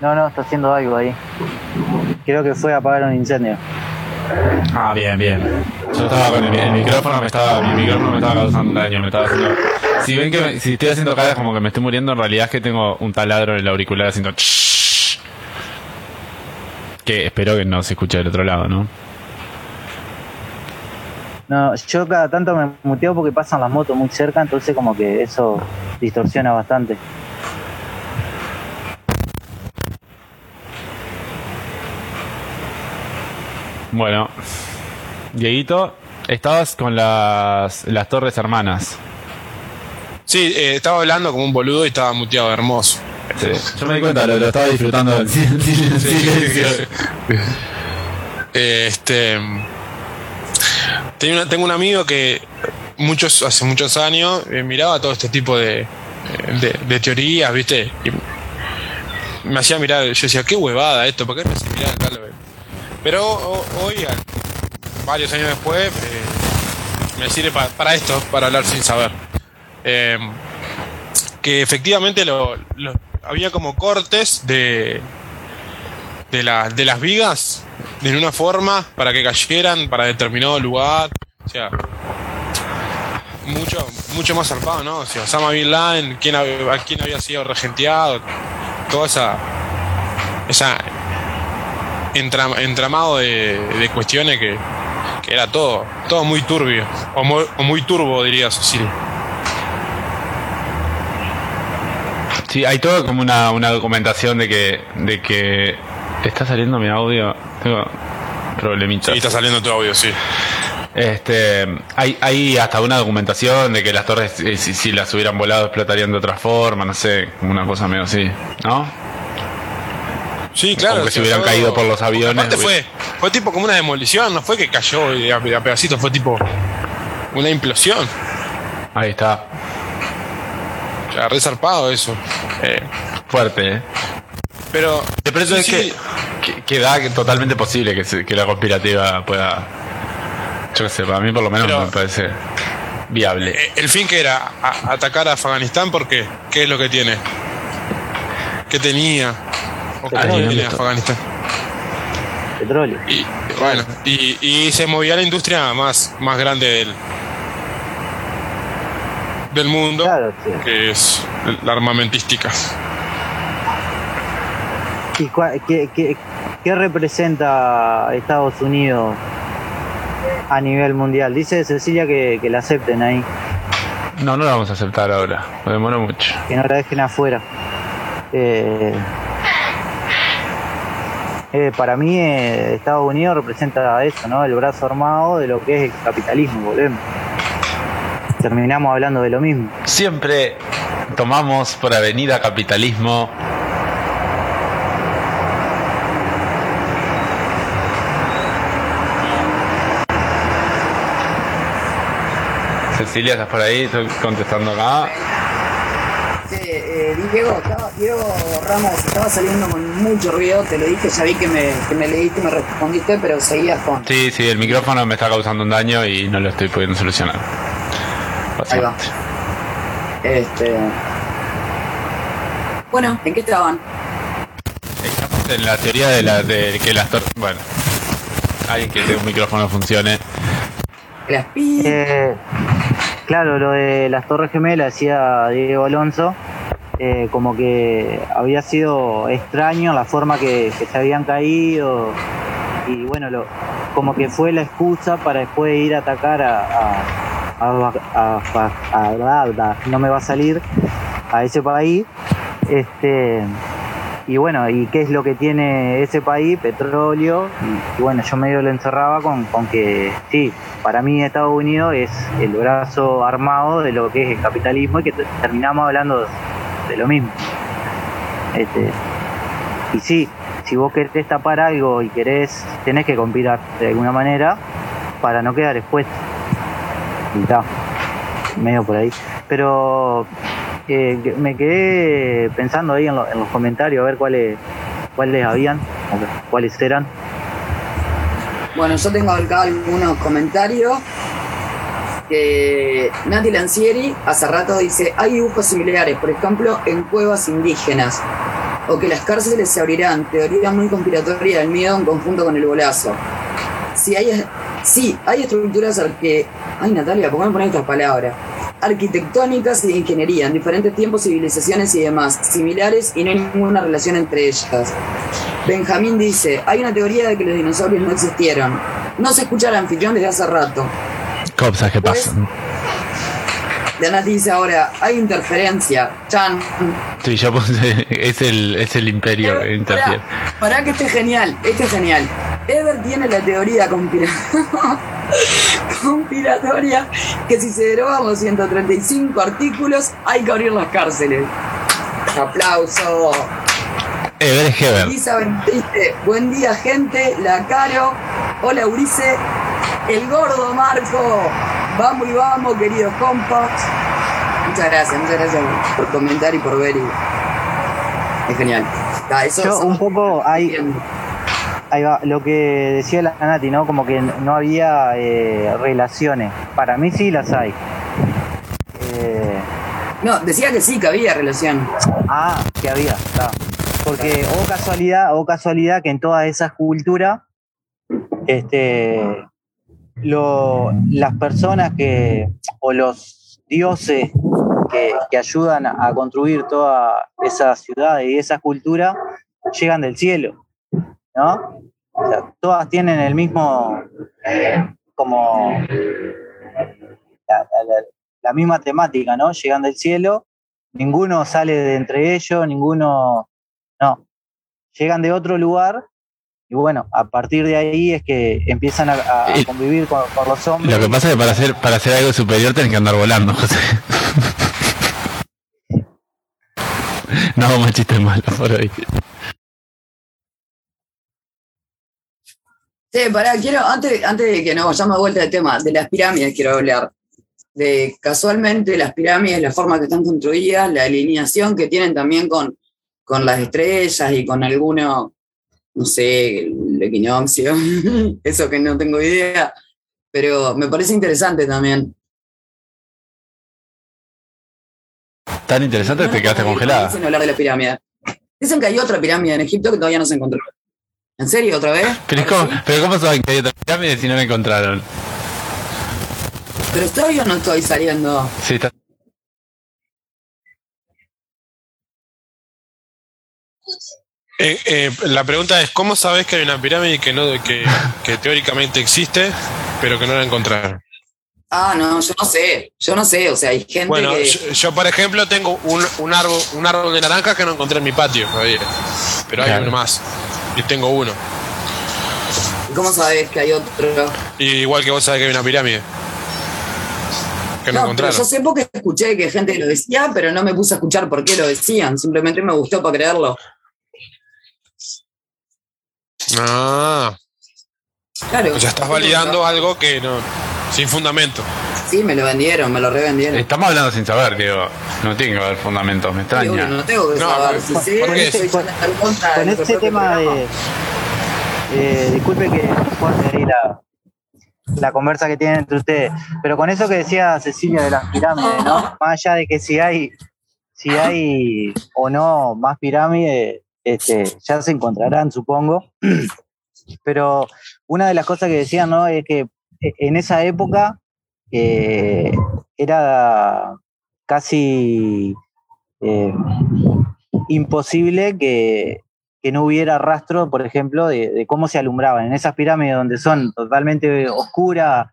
No, no, está haciendo algo ahí. Creo que fue a apagar un incendio. Ah, bien, bien. Yo estaba con el, el micrófono, me estaba, mi micrófono me estaba causando daño, me estaba haciendo. Si ven que me- si estoy haciendo caras como que me estoy muriendo, en realidad es que tengo un taladro en el auricular haciendo. Que espero que no se escuche del otro lado, ¿no? No, yo cada tanto me muteo porque pasan las motos muy cerca, entonces como que eso distorsiona bastante. Bueno, Dieguito, estabas con las, las Torres Hermanas. Sí, eh, estaba hablando como un boludo y estaba muteado, hermoso. Yo me di cuenta, lo, lo estaba disfrutando del silencio. Este. una- tengo un amigo que muchos, hace muchos años eh, miraba todo este tipo de, de, de teorías, ¿viste? Y me hacía mirar, yo decía, qué huevada esto, ¿por qué me hacía mirar? Pero hoy, varios años después, eh, me sirve pa- para esto, para hablar sin saber. Eh, que efectivamente lo, había como cortes de, de, la- de las vigas en una forma para que cayeran para determinado lugar. O sea, mucho, mucho más zarpado, ¿no? O sea, Osama Bin Laden, quién, a quién había sido regenteado, toda esa, esa entra- entramado de, de cuestiones que, que era todo, todo muy turbio, o muy, o muy turbo, diría Cecilia. Sí, hay todo como una, una documentación de que, de que está saliendo mi audio. Tengo problemitas. Sí, está saliendo tu audio, sí. Este, hay, hay hasta una documentación de que las torres, eh, si, si las hubieran volado, explotarían de otra forma, no sé, como una cosa medio así, ¿no? Sí, claro. Como que se hubieran caído por los aviones, Aparte fue, fue tipo como una demolición, no fue que cayó y a, a pedacitos, fue tipo una implosión. Ahí está, O sea, re zarpado eso. Eh, fuerte, ¿eh? pero. Pero eso sí, es sí, que, que, que da totalmente posible que, se- que la conspirativa pueda. Yo qué sé, para mí por lo menos Pero- me parece. viable. Eh, El fin que era A- atacar a Afganistán porque ¿qué es lo que tiene? ¿Qué tenía? Petróleo. Y bueno, y, y se movía la industria más, más grande del, del mundo, Claro, sí. que es la armamentística. ¿Y cua- qué, qué- qué representa Estados Unidos a nivel mundial? Dice Cecilia que, que la acepten ahí, No, no lo vamos a aceptar ahora. Me demoró mucho. que no la dejen afuera. Eh, eh, para mí eh, Estados Unidos representa eso, ¿no? El brazo armado de lo que es el capitalismo, volvemos. Terminamos hablando de lo mismo. Siempre tomamos por avenida capitalismo. Cecilia, ¿estás por ahí? Estoy contestando acá. Eh, Diego, estaba- Diego Ramos estaba saliendo con mucho ruido, te lo dije, ya vi que me, que me leíste y me respondiste, pero seguías con. Sí, sí, el micrófono me está causando un daño y no lo estoy pudiendo solucionar. Ahí va. Este. Bueno, ¿en qué estaban? Estamos en la teoría de, la, de que las torres. Bueno, alguien que tenga un micrófono funcione. Las pi. Eh, claro, lo de las Torres Gemelas decía Diego Alonso, eh, como que había sido extraño la forma que, se habían caído y bueno, como que fue la excusa para después ir a atacar a, a, a, a- no me va a salir, a ese país. Este, y bueno, ¿y qué es lo que tiene ese país? Petróleo. Y, bueno, yo medio lo encerraba con, con que sí, para mí Estados Unidos es el brazo armado de lo que es el capitalismo y que te- terminamos hablando de lo mismo. Este, y sí, si vos querés tapar algo y querés, tenés que compilar de alguna manera para no quedar expuesto. Y está, medio por ahí. Pero eh, me quedé pensando ahí en, lo- en los comentarios a ver cuáles cuáles habían, cuáles eran. Bueno, yo tengo acá algunos comentarios. Que Nati Lancieri hace rato dice, hay dibujos similares, por ejemplo, en cuevas indígenas, o que las cárceles se abrirán, teoría muy conspiratoria del miedo en conjunto con el bolazo. Si hay, sí, hay estructuras arque... Ay, Natalia, ¿por qué me pones estas palabras? Arquitectónicas y de ingeniería, en diferentes tiempos, civilizaciones y demás, similares y no hay ninguna relación entre ellas. Benjamín dice, hay una teoría de que los dinosaurios no existieron. No se escucha al anfitrión desde hace rato. Cosas que Pues- pasan. Danati dice ahora, hay interferencia. Chan. Sí, yo puse. Es el, es el imperio que interfiere. Pará, pará que este es genial, este es genial. Ever tiene la teoría conspira- conspiratoria que si se derogan los 135 artículos hay que abrir las cárceles. Aplauso. Ever es Heber. Elizabeth buen día gente, la Caro, hola Urice, el gordo Marco, vamos y vamos queridos compas. Muchas gracias, muchas gracias por comentar y por ver. y- Es genial. Ah, eso Yo un poco hay, ahí va, lo que decía la Nati, ¿no? Como que no había eh, relaciones. Para mí sí las hay. Eh, No, decía que sí, que había relación. ah, que había, está. Porque o casualidad, o casualidad que en todas esas culturas, este, lo, las personas que, o los dioses que, ayudan a construir todas esas ciudades y esas culturas, llegan del cielo, ¿no? O sea, todas tienen el mismo, como, la- la misma temática, ¿no? Llegan del cielo, ninguno sale de entre ellos, ninguno, no, llegan de otro lugar y bueno, a partir de ahí es que empiezan a, convivir con, con los hombres. Lo que pasa es que para hacer, para hacer algo superior tenés que andar volando, José. No a chistes malos por hoy. Sí, pará, quiero, antes, antes de que nos vayamos de vuelta del tema, de las pirámides quiero hablar. De casualmente las pirámides, la forma que están construidas, la alineación que tienen también con, con las estrellas y con alguno, no sé, el equinoccio, eso que no tengo idea, pero me parece interesante también. Tan interesante que te quedaste congelada. Dicen hablar de la pirámide. Dicen que hay otra pirámide en Egipto que todavía no se encontró. ¿En serio, otra vez? Pero ¿cómo, pero ¿cómo saben que hay otra pirámide si no la encontraron? Pero estoy o no estoy saliendo. Sí, está- Eh, eh, la pregunta es, ¿cómo sabes que hay una pirámide que, no, que, que teóricamente existe, pero que no la encontraron? Ah, no, yo no sé. Yo no sé. O sea, hay gente Bueno, que. yo, yo, por ejemplo tengo un, un árbol un árbol de naranja que no encontré en mi patio todavía, pero hay uno más. Y tengo uno. ¿Cómo sabes que hay otro? Y igual que vos sabés que hay una pirámide. Que no, No, pero encontraron. yo sé porque escuché que gente lo decía, pero no me puse a escuchar por qué lo decían. Simplemente me gustó para creerlo. Ah, Claro. o sea, estás validando algo que no. Sin fundamento. Sí, me lo vendieron, me lo revendieron. Estamos hablando sin saber, digo. No tiene que haber fundamentos, me extraña. no tengo que No, saber. Con- en contra Con este tema programa. de. eh, disculpe que corte ahí la, la conversa que tienen entre ustedes, pero con eso que decía Cecilia de las pirámides, ¿no? Más allá de que si hay, si hay o no más pirámides, este, ya se encontrarán, supongo. Pero una de las cosas que decían, ¿no? Es que en esa época eh, era casi eh, imposible que, que no hubiera rastro, por ejemplo, de, cómo se alumbraban. En esas pirámides donde son totalmente oscuras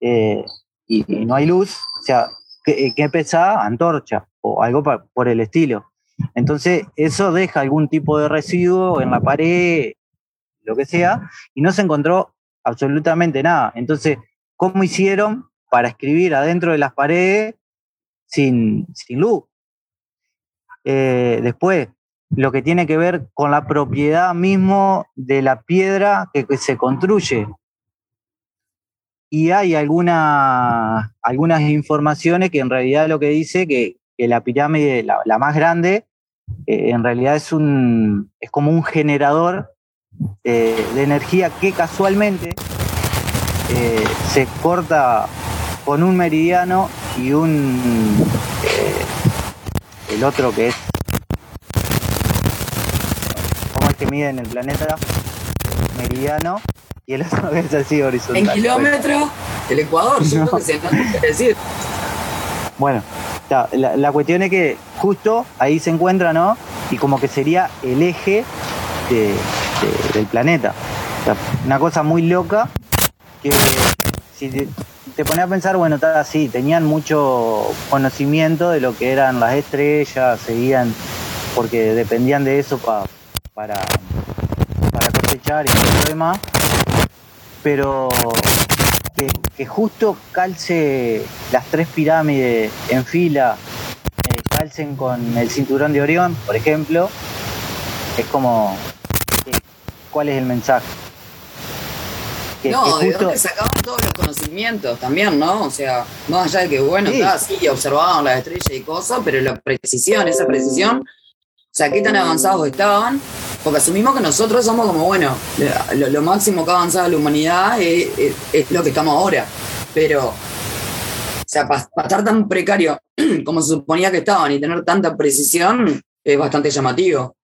eh, y, no hay luz, o sea, ¿qué, qué? Antorcha o algo por el estilo. Entonces, eso deja algún tipo de residuo en la pared, lo que sea, y no se encontró absolutamente nada. Entonces, ¿cómo hicieron para escribir adentro de las paredes sin, sin luz? Eh, después, lo que tiene que ver con la propiedad mismo de la piedra que, se construye. Y hay alguna- algunas informaciones que en realidad lo que dice que, que la pirámide, la más grande, eh, en realidad es, un, es como un generador eh, de energía que casualmente eh, se corta con un meridiano y un eh, el otro que es ¿cómo es que mide en el planeta? meridiano y el otro que es así horizontal. En kilómetros, el Ecuador, yo creo que se no decir. Bueno, la, cuestión es que justo ahí se encuentra, ¿no? Y como que sería el eje de- de- del planeta. Una cosa muy loca que si te, pones a pensar, bueno, está así, tenían mucho conocimiento de lo que eran las estrellas, seguían, porque dependían de eso pa- para, para cosechar y todo lo demás, pero que, que justo calce las tres pirámides en fila, eh, calcen con el cinturón de Orión, por ejemplo, es como, eh, ¿cuál es el mensaje? Que, No, que de justo- dónde sacaban todos los conocimientos también, ¿no? O sea, más allá de que, bueno, Sí. está, sí, observaban las estrellas y cosas, pero la precisión, esa precisión, o sea, qué tan avanzados estaban, porque asumimos que nosotros somos como, bueno, lo, máximo que ha avanzado la humanidad es lo que estamos ahora, pero, o sea, para estar tan precario como se suponía que estaban y tener tanta precisión, es bastante llamativo.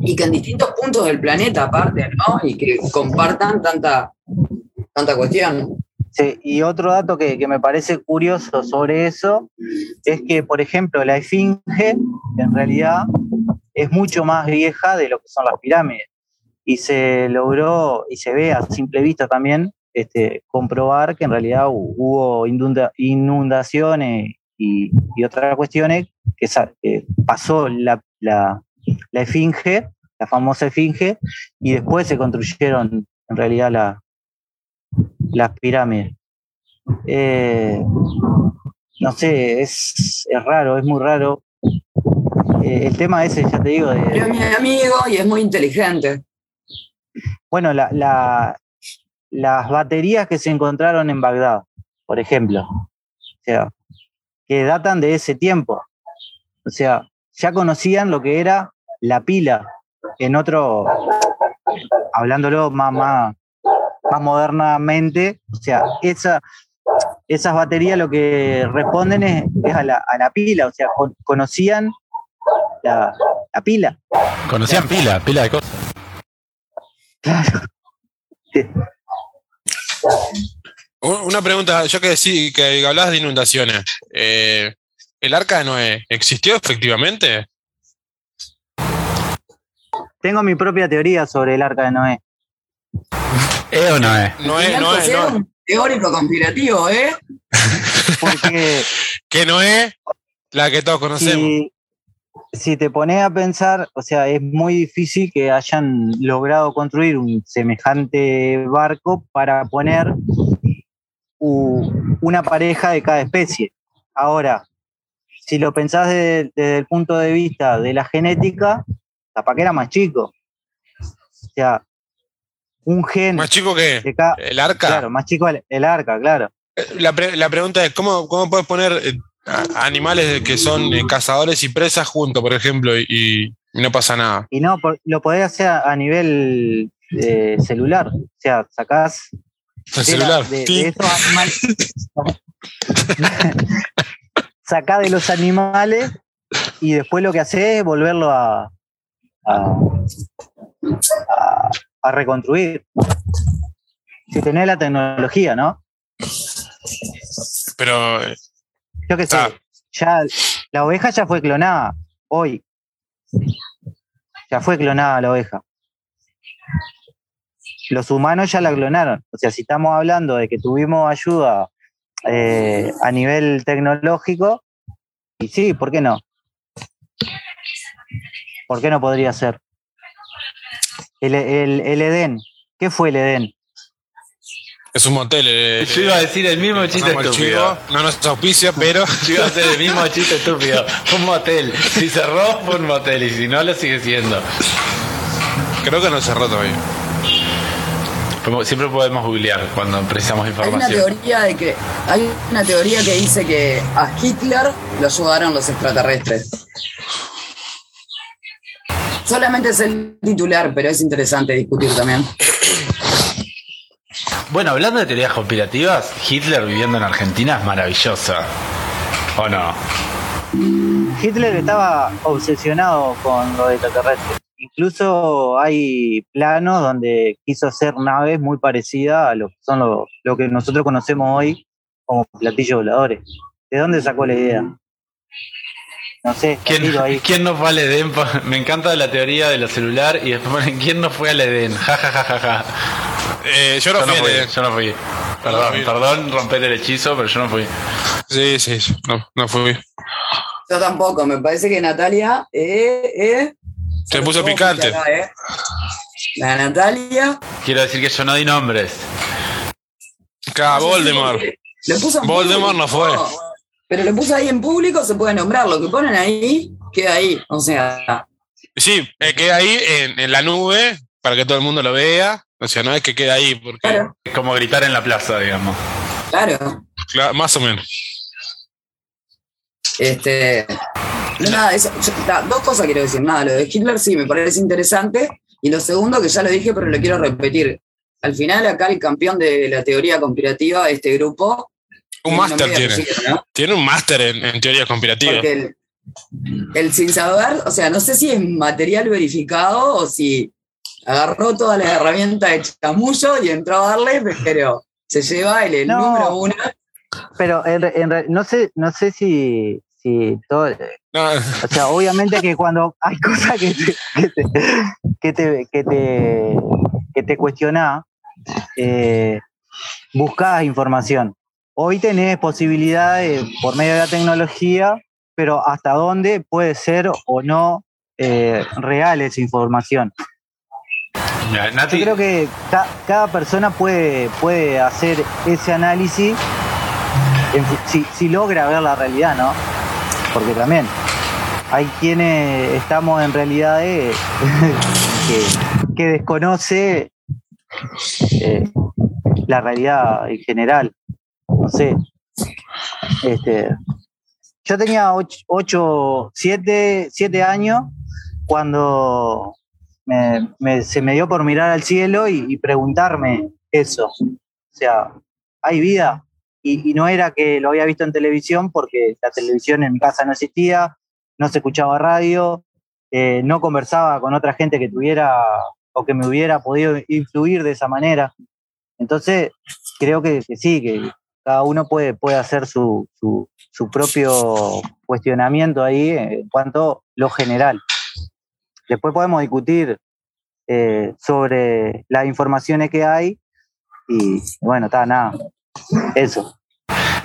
Y que en distintos puntos del planeta, aparte, ¿no? Y que compartan tanta, tanta cuestión. Sí, y otro dato que, que me parece curioso sobre eso es que, por ejemplo, la esfinge en realidad es mucho más vieja de lo que son las pirámides. Y se logró, y se ve a simple vista también, este, comprobar que en realidad hu- hubo inunda- inundaciones y, otras cuestiones que, pasó la, la, la la famosa esfinge, y después se construyeron en realidad la, las pirámides. Eh, no sé, es, es raro, es muy raro. Eh, el tema ese, ya te digo, Pero es de, mi amigo y es muy inteligente. bueno, la, la- las baterías que se encontraron en Bagdad, por ejemplo, o sea, que datan de ese tiempo. O sea, ya conocían lo que era la pila en otro, hablándolo más, más, más modernamente, o sea, esa, esas baterías lo que responden es, es a, la, a la pila, o sea, con- conocían la, la pila. Conocían pila, pila de cosas. Claro. Un- Una pregunta, yo que sí, que hablabas de inundaciones. eh, ¿El arca de Noé existió efectivamente? Tengo mi propia teoría sobre el arca de Noé. ¿Eh o no es? Noé, Noé, Noé. un teórico conspirativo, ¿eh? Porque Que Noé, la que todos conocemos. si, si te pones a pensar, o sea, es muy difícil que hayan logrado construir un semejante barco para poner una pareja de cada especie. Ahora, si lo pensás desde, desde el punto de vista de la genética, capaz que era más chico. O sea, un gen Más chico que el arca. Claro, más chico el, el arca, claro. La, pre- la pregunta es, ¿cómo, cómo puedes poner eh, animales que son eh, cazadores y presas juntos, por ejemplo, y, y no pasa nada? Y no, por- lo podés hacer a, a nivel eh, celular. O sea, sacás El celular. de- de esos animales. sacás de los animales y después lo que haces es volverlo a, a, a- a reconstruir. Si tenés la tecnología, ¿no? Pero Yo qué sé, Ah. ya la oveja ya fue clonada hoy. Ya fue clonada la oveja. Los humanos ya la clonaron. O sea, si estamos hablando de que tuvimos ayuda eh, a nivel tecnológico, y sí, ¿por qué no? ¿Por qué no podría ser? El, el- el Edén, ¿qué fue el Edén? Es un motel. eh, Yo iba a decir el mismo chiste Pasamos el estúpido. chivo, no nos auspicia, pero Yo iba a hacer el mismo chiste estúpido. Fue un motel. Si cerró, fue un motel. Y si no, lo sigue siendo. creo que no cerró todavía. Como Siempre podemos googlear cuando precisamos Hay una información. teoría de que hay una teoría que dice que a Hitler lo ayudaron los extraterrestres. Solamente es el titular, pero es interesante discutir también. Bueno, hablando de teorías conspirativas, Hitler viviendo en Argentina es maravillosa. ¿O no? Hitler estaba obsesionado con lo de extraterrestres. Incluso hay planos donde quiso hacer naves muy parecidas a lo que son lo, lo que nosotros conocemos hoy como platillos voladores. ¿De dónde sacó la idea? No sé, ¿Quién, ahí. quién no fue al Edén? Me encanta la teoría de lo celular y después ponen ¿quién no fue al Edén? Ja, ja, ja, ja, ja. Eh, yo no Yo no fui. yo no fui. Perdón, fui. perdón romper el hechizo, pero yo no fui. Sí, sí, sí, no, no fui. Yo tampoco, me parece que Natalia eh, eh, Se puso ¿cómo picante. acá, eh? La Natalia. Quiero decir que yo no di nombres. Acá, Voldemort. Puso en Voldemort no fue. Pero lo puso ahí en público, se puede nombrar. Lo que ponen ahí, queda ahí. O sea, Sí, eh, queda ahí en, en la nube para que todo el mundo lo vea. O sea, no es que quede ahí, porque claro, Es como gritar en la plaza, digamos. claro. Claro, más o menos. Este, no, nada, eso, yo- da, dos cosas quiero decir. Nada, lo de Hitler sí me parece interesante. Y lo segundo, que ya lo dije, pero lo quiero repetir. Al final, acá el campeón de la teoría conspirativa de este grupo. Un máster tiene. Tiene un máster en, en teoría conspirativa. Porque el, el sin saber, o sea, no sé si es material verificado o si agarró todas las herramientas de chamullo y entró a darle, pero se lleva el, el No. número uno. Pero en en no sé, no sé si, si todo, No, o sea, obviamente que cuando hay cosas que te, que te, que te, que te, que te cuestionás, eh, buscás información. Hoy tenés posibilidades por medio de la tecnología, pero hasta dónde puede ser o no eh, real esa información. Nati, Yo creo que ca- cada persona puede, puede hacer ese análisis en si, si logra ver la realidad, ¿no? Porque también hay quienes estamos en realidades que, que desconoce eh, la realidad en general. No sé. Este, yo tenía 8, 7, años cuando me- me- se me dio por mirar al cielo y, preguntarme eso. O sea, ¿hay vida? y, no era que lo había visto en televisión porque la televisión en mi casa no existía, no se escuchaba radio, eh, no conversaba con otra gente que tuviera o que me hubiera podido influir de esa manera. Entonces, creo que, que sí, que cada uno puede, puede hacer su, su, su propio cuestionamiento ahí en cuanto a lo general. Después podemos discutir eh, sobre las informaciones que hay y bueno, está nada. Eso.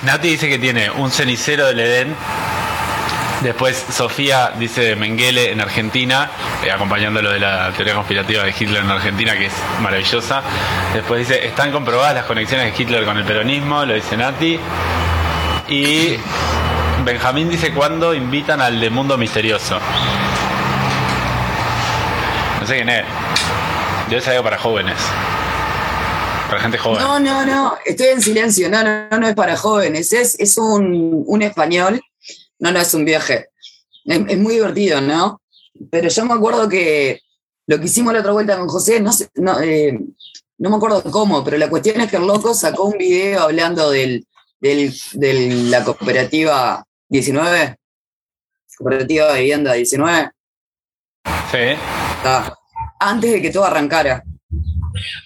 Nati dice que tiene un cenicero del Edén. Después Sofía dice de Mengele en Argentina, eh, acompañándolo de la teoría conspirativa de Hitler en Argentina, que es maravillosa. Después dice, están comprobadas las conexiones de Hitler con el peronismo, lo dice Nati. Y Benjamín dice cuándo invitan al de Mundo Misterioso. No sé quién es. Debe ser algo para jóvenes. Para gente joven. No, no, no, estoy en silencio. No, no, no, no es para jóvenes. Es, es un, un español. No, no es un viaje. Es, es muy divertido, ¿no? Pero yo me acuerdo que lo que hicimos la otra vuelta con José, no, sé, no, eh, no me acuerdo cómo, pero la cuestión es que el loco sacó un video hablando del, del, de la cooperativa 19, cooperativa de vivienda 19, Sí. Antes de que todo arrancara.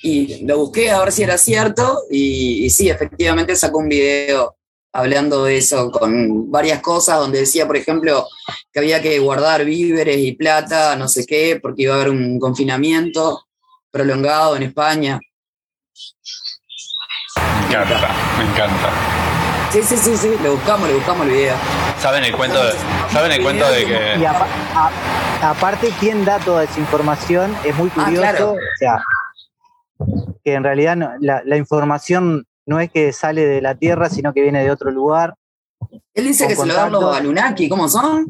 Y lo busqué a ver si era cierto, y sí, efectivamente sacó un video hablando de eso, con varias cosas, donde decía, por ejemplo, que había que guardar víveres y plata, no sé qué, porque iba a haber un confinamiento prolongado en España. Me encanta, me encanta. Sí, sí, sí, sí, lo buscamos, lo buscamos el video. ¿Saben el cuento de, ¿saben el cuento de Y que apa- a- aparte, quien da toda esa información es muy Ah, curioso. claro. O sea, que en realidad no- la, la información no es que sale de la Tierra, sino que viene de otro lugar. Él dice que se lo dan los. Anunnaki, ¿cómo son?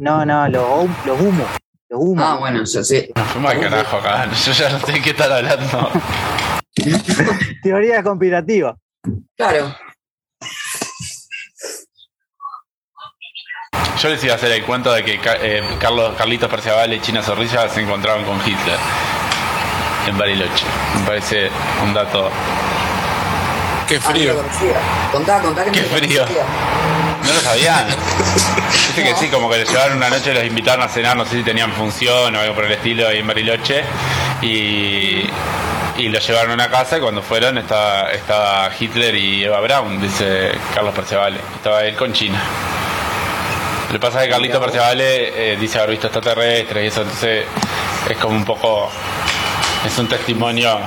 No, no, los, los humos. Los humos. Ah, bueno, yo sé. al carajo acá? Yo ya no sé de qué estar hablando. Teoría conspirativa. Claro. Yo les iba a hacer el cuento de que eh, Carlos, Carlitos Perciabal y China Zorrilla se encontraron con Hitler en Bariloche. Me parece un dato. Qué frío. No lo conocía. Contá, contá que Qué frío. ¿No lo sabían? Dice que sí, como que les llevaron una noche, los invitaron a cenar, no sé si tenían función o algo por el estilo ahí en Bariloche. Y, y lo llevaron a una casa y cuando fueron estaba, estaba Hitler y Eva Braun, dice Carlos Perciabale. Estaba él con China. Lo que pasa es que Carlito Perciabale eh, dice haber visto extraterrestres y eso, entonces es como un poco. Es un testimonio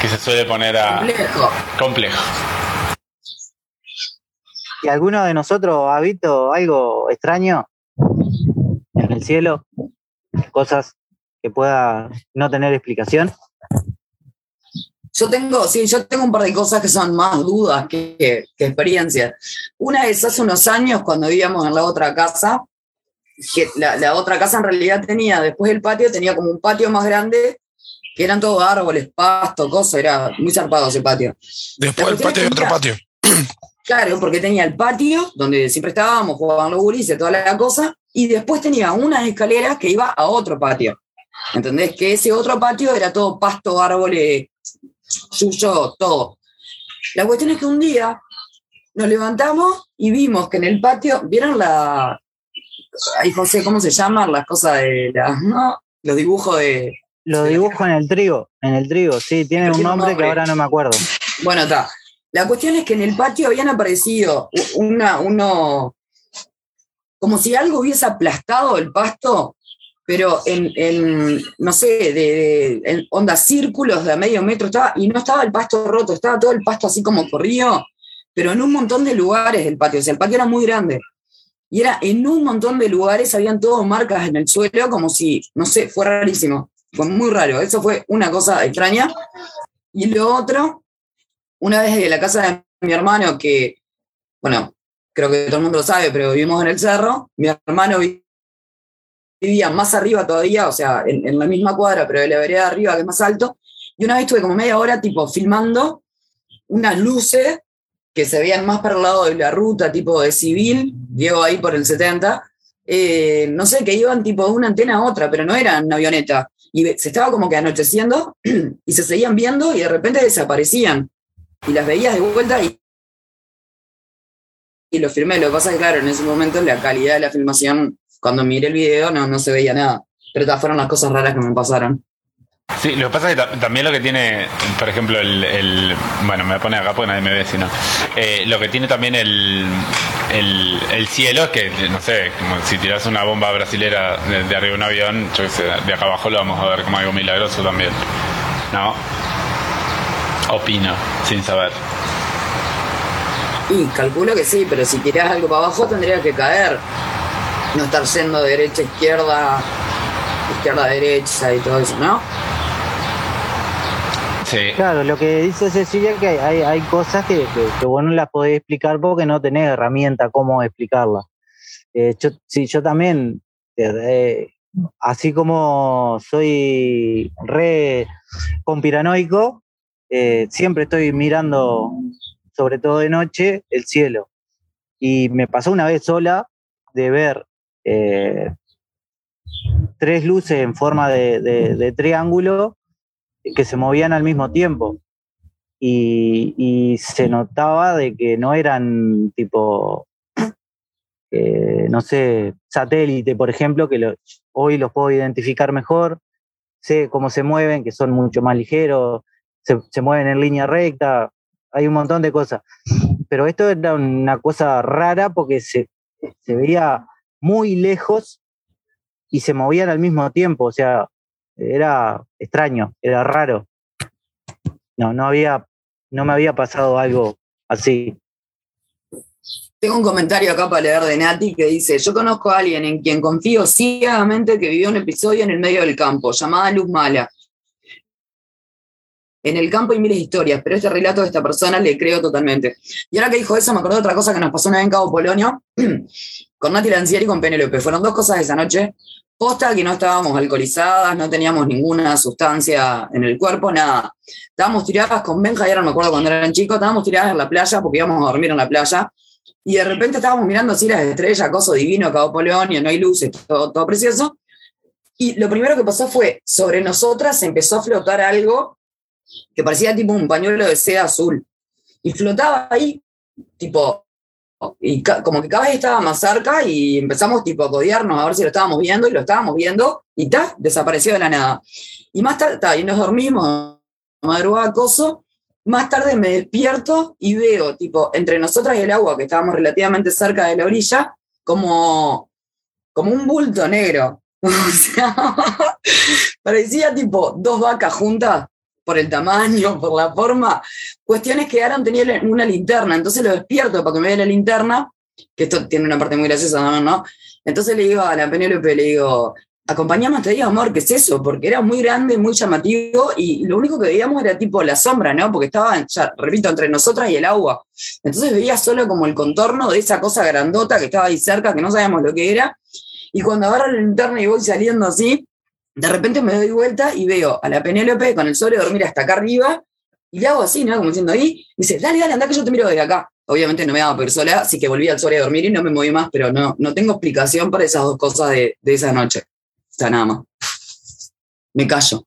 que se suele poner a. Complejo. complejo. ¿Y alguno de nosotros ha visto algo extraño en el cielo? Cosas que pueda no tener explicación. Yo tengo, sí, yo tengo un par de cosas que son más dudas que, que, que experiencias. Una es hace unos años cuando vivíamos en la otra casa, que la, la otra casa en realidad tenía, después del patio, tenía como un patio más grande, que eran todos árboles, pasto, cosas, era muy zarpado ese patio. Después del patio hay otro patio. Claro, porque tenía el patio, donde siempre estábamos, jugaban los gurises, toda la cosa, y después tenía unas escaleras que iba a otro patio. ¿Entendés? Que ese otro patio era todo pasto, árboles, suyo, todo. La cuestión es que un día nos levantamos y vimos que en el patio, ¿vieron la. Ay, José, ¿cómo se llaman las cosas de la. ¿no? Los dibujos de. Lo Sí. dibujo en el trigo, en el trigo, sí, tiene un un nombre que nombre. ahora no me acuerdo. Bueno, está. La cuestión es que en el patio habían aparecido una, uno, como si algo hubiese aplastado el pasto, pero en, en, no sé, de, de- en onda círculos de a medio metro, estaba, y no estaba el pasto roto, estaba todo el pasto así como corrido, pero en un montón de lugares del patio, o sea, el patio era muy grande. Y era en un montón de lugares, habían todo marcas en el suelo, como si, no sé, fue rarísimo, fue muy raro. Eso fue una cosa extraña. Y lo otro, una vez de la casa de mi hermano, que, bueno, creo que todo el mundo lo sabe, pero vivimos en el cerro, mi hermano vivía más arriba todavía, o sea, en, la misma cuadra, pero de la vereda de arriba, que es más alto, y una vez estuve como media hora, tipo, filmando unas luces que se veían más para el lado de la ruta, tipo de civil, Diego ahí por el 70, eh, no sé, que iban tipo de una antena a otra, pero no eran avioneta. Y se estaba como que anocheciendo y se seguían viendo y de repente desaparecían. Y las veías de vuelta y y lo firmé. Lo que pasa es que, claro, en ese momento la calidad de la filmación, cuando miré el video, no, no se veía nada. Pero estas fueron las cosas raras que me pasaron. Sí, lo que pasa es que ta- también lo que tiene, por ejemplo, el, el- bueno, me voy a poner acá porque nadie me ve, sino eh, lo que tiene también el, el, el cielo es que, no sé, como si tiras una bomba brasilera de, de arriba de un avión, yo qué sé, de acá abajo lo vamos a ver como algo milagroso también, ¿no? Opino, sin saber. Y calculo que sí, pero si tirás algo para abajo tendría que caer. No estar yendo de derecha a izquierda, izquierda a derecha y todo eso, ¿no? Sí, Claro, lo que dice Cecilia es que hay, hay, cosas que, que, que vos no las podés explicar porque no tenés herramienta cómo explicarlas. Eh, yo, sí, yo también, eh, eh, así como soy re conspiranoico, eh, siempre estoy mirando, sobre todo de noche, el cielo. Y me pasó una vez sola de ver eh, tres luces en forma de, triángulo que se movían al mismo tiempo. Y, se notaba de que no eran tipo, eh, no sé, satélite, por ejemplo, que hoy los puedo identificar mejor, sé cómo se mueven, que son mucho más ligeros, se, mueven en línea recta, hay un montón de cosas. Pero esto era una cosa rara porque se veía muy lejos y se movían al mismo tiempo, o sea, era extraño, era raro. No, no había, no me había pasado algo así. Tengo un comentario acá para leer de Nati que dice, yo conozco a alguien en quien confío ciegamente que vivió un episodio en el medio del campo, llamada Luz Mala. En el campo hay miles de historias, pero este relato de esta persona le creo totalmente. Y ahora que dijo eso, me acordé de otra cosa que nos pasó una vez en Cabo Polonio, con Nati Lancieri y con Penélope. Fueron dos cosas esa noche. Posta que no estábamos alcoholizadas, no teníamos ninguna sustancia en el cuerpo, nada. Estábamos tiradas con Benja, y ahora no me acuerdo cuando eran chicos, estábamos tiradas en la playa porque íbamos a dormir en la playa. Y de repente estábamos mirando así las estrellas, coso divino, Cabo Polonio, no hay luces, todo, todo precioso. Y lo primero que pasó fue, sobre nosotras empezó a flotar algo que parecía tipo un pañuelo de seda azul. Y flotaba ahí, tipo, y como que cada vez estaba más cerca y empezamos tipo a codearnos a ver si lo estábamos viendo y lo estábamos viendo y ta, desapareció de la nada. Y más tarde, ta, y nos dormimos, madrugada, coso, más tarde me despierto y veo, tipo, entre nosotras y el agua, que estábamos relativamente cerca de la orilla, como, como un bulto negro. O sea, parecía tipo dos vacas juntas por el tamaño, por la forma. Cuestiones que Aaron tenía una linterna, entonces lo despierto para que me vea la linterna, que esto tiene una parte muy graciosa. ¿no? Entonces le digo a la Penélope, le digo, acompañamos, te digo, amor, ¿qué es eso? Porque era muy grande, muy llamativo, y lo único que veíamos era tipo la sombra, ¿no? Porque estaba, ya, repito, entre nosotras y el agua. Entonces veía solo como el contorno de esa cosa grandota que estaba ahí cerca, que no sabíamos lo que era. Y cuando agarro la linterna y voy saliendo así, de repente me doy vuelta y veo a la Penélope con el suelo dormir hasta acá arriba, y le hago así, ¿no? Como diciendo ahí, me dice, dale, dale, anda que yo te miro desde acá. Obviamente no me daba por sola, así que volví al suelo a dormir y no me moví más, pero no, no tengo explicación para esas dos cosas de, de esa noche. Está nada más. Me callo.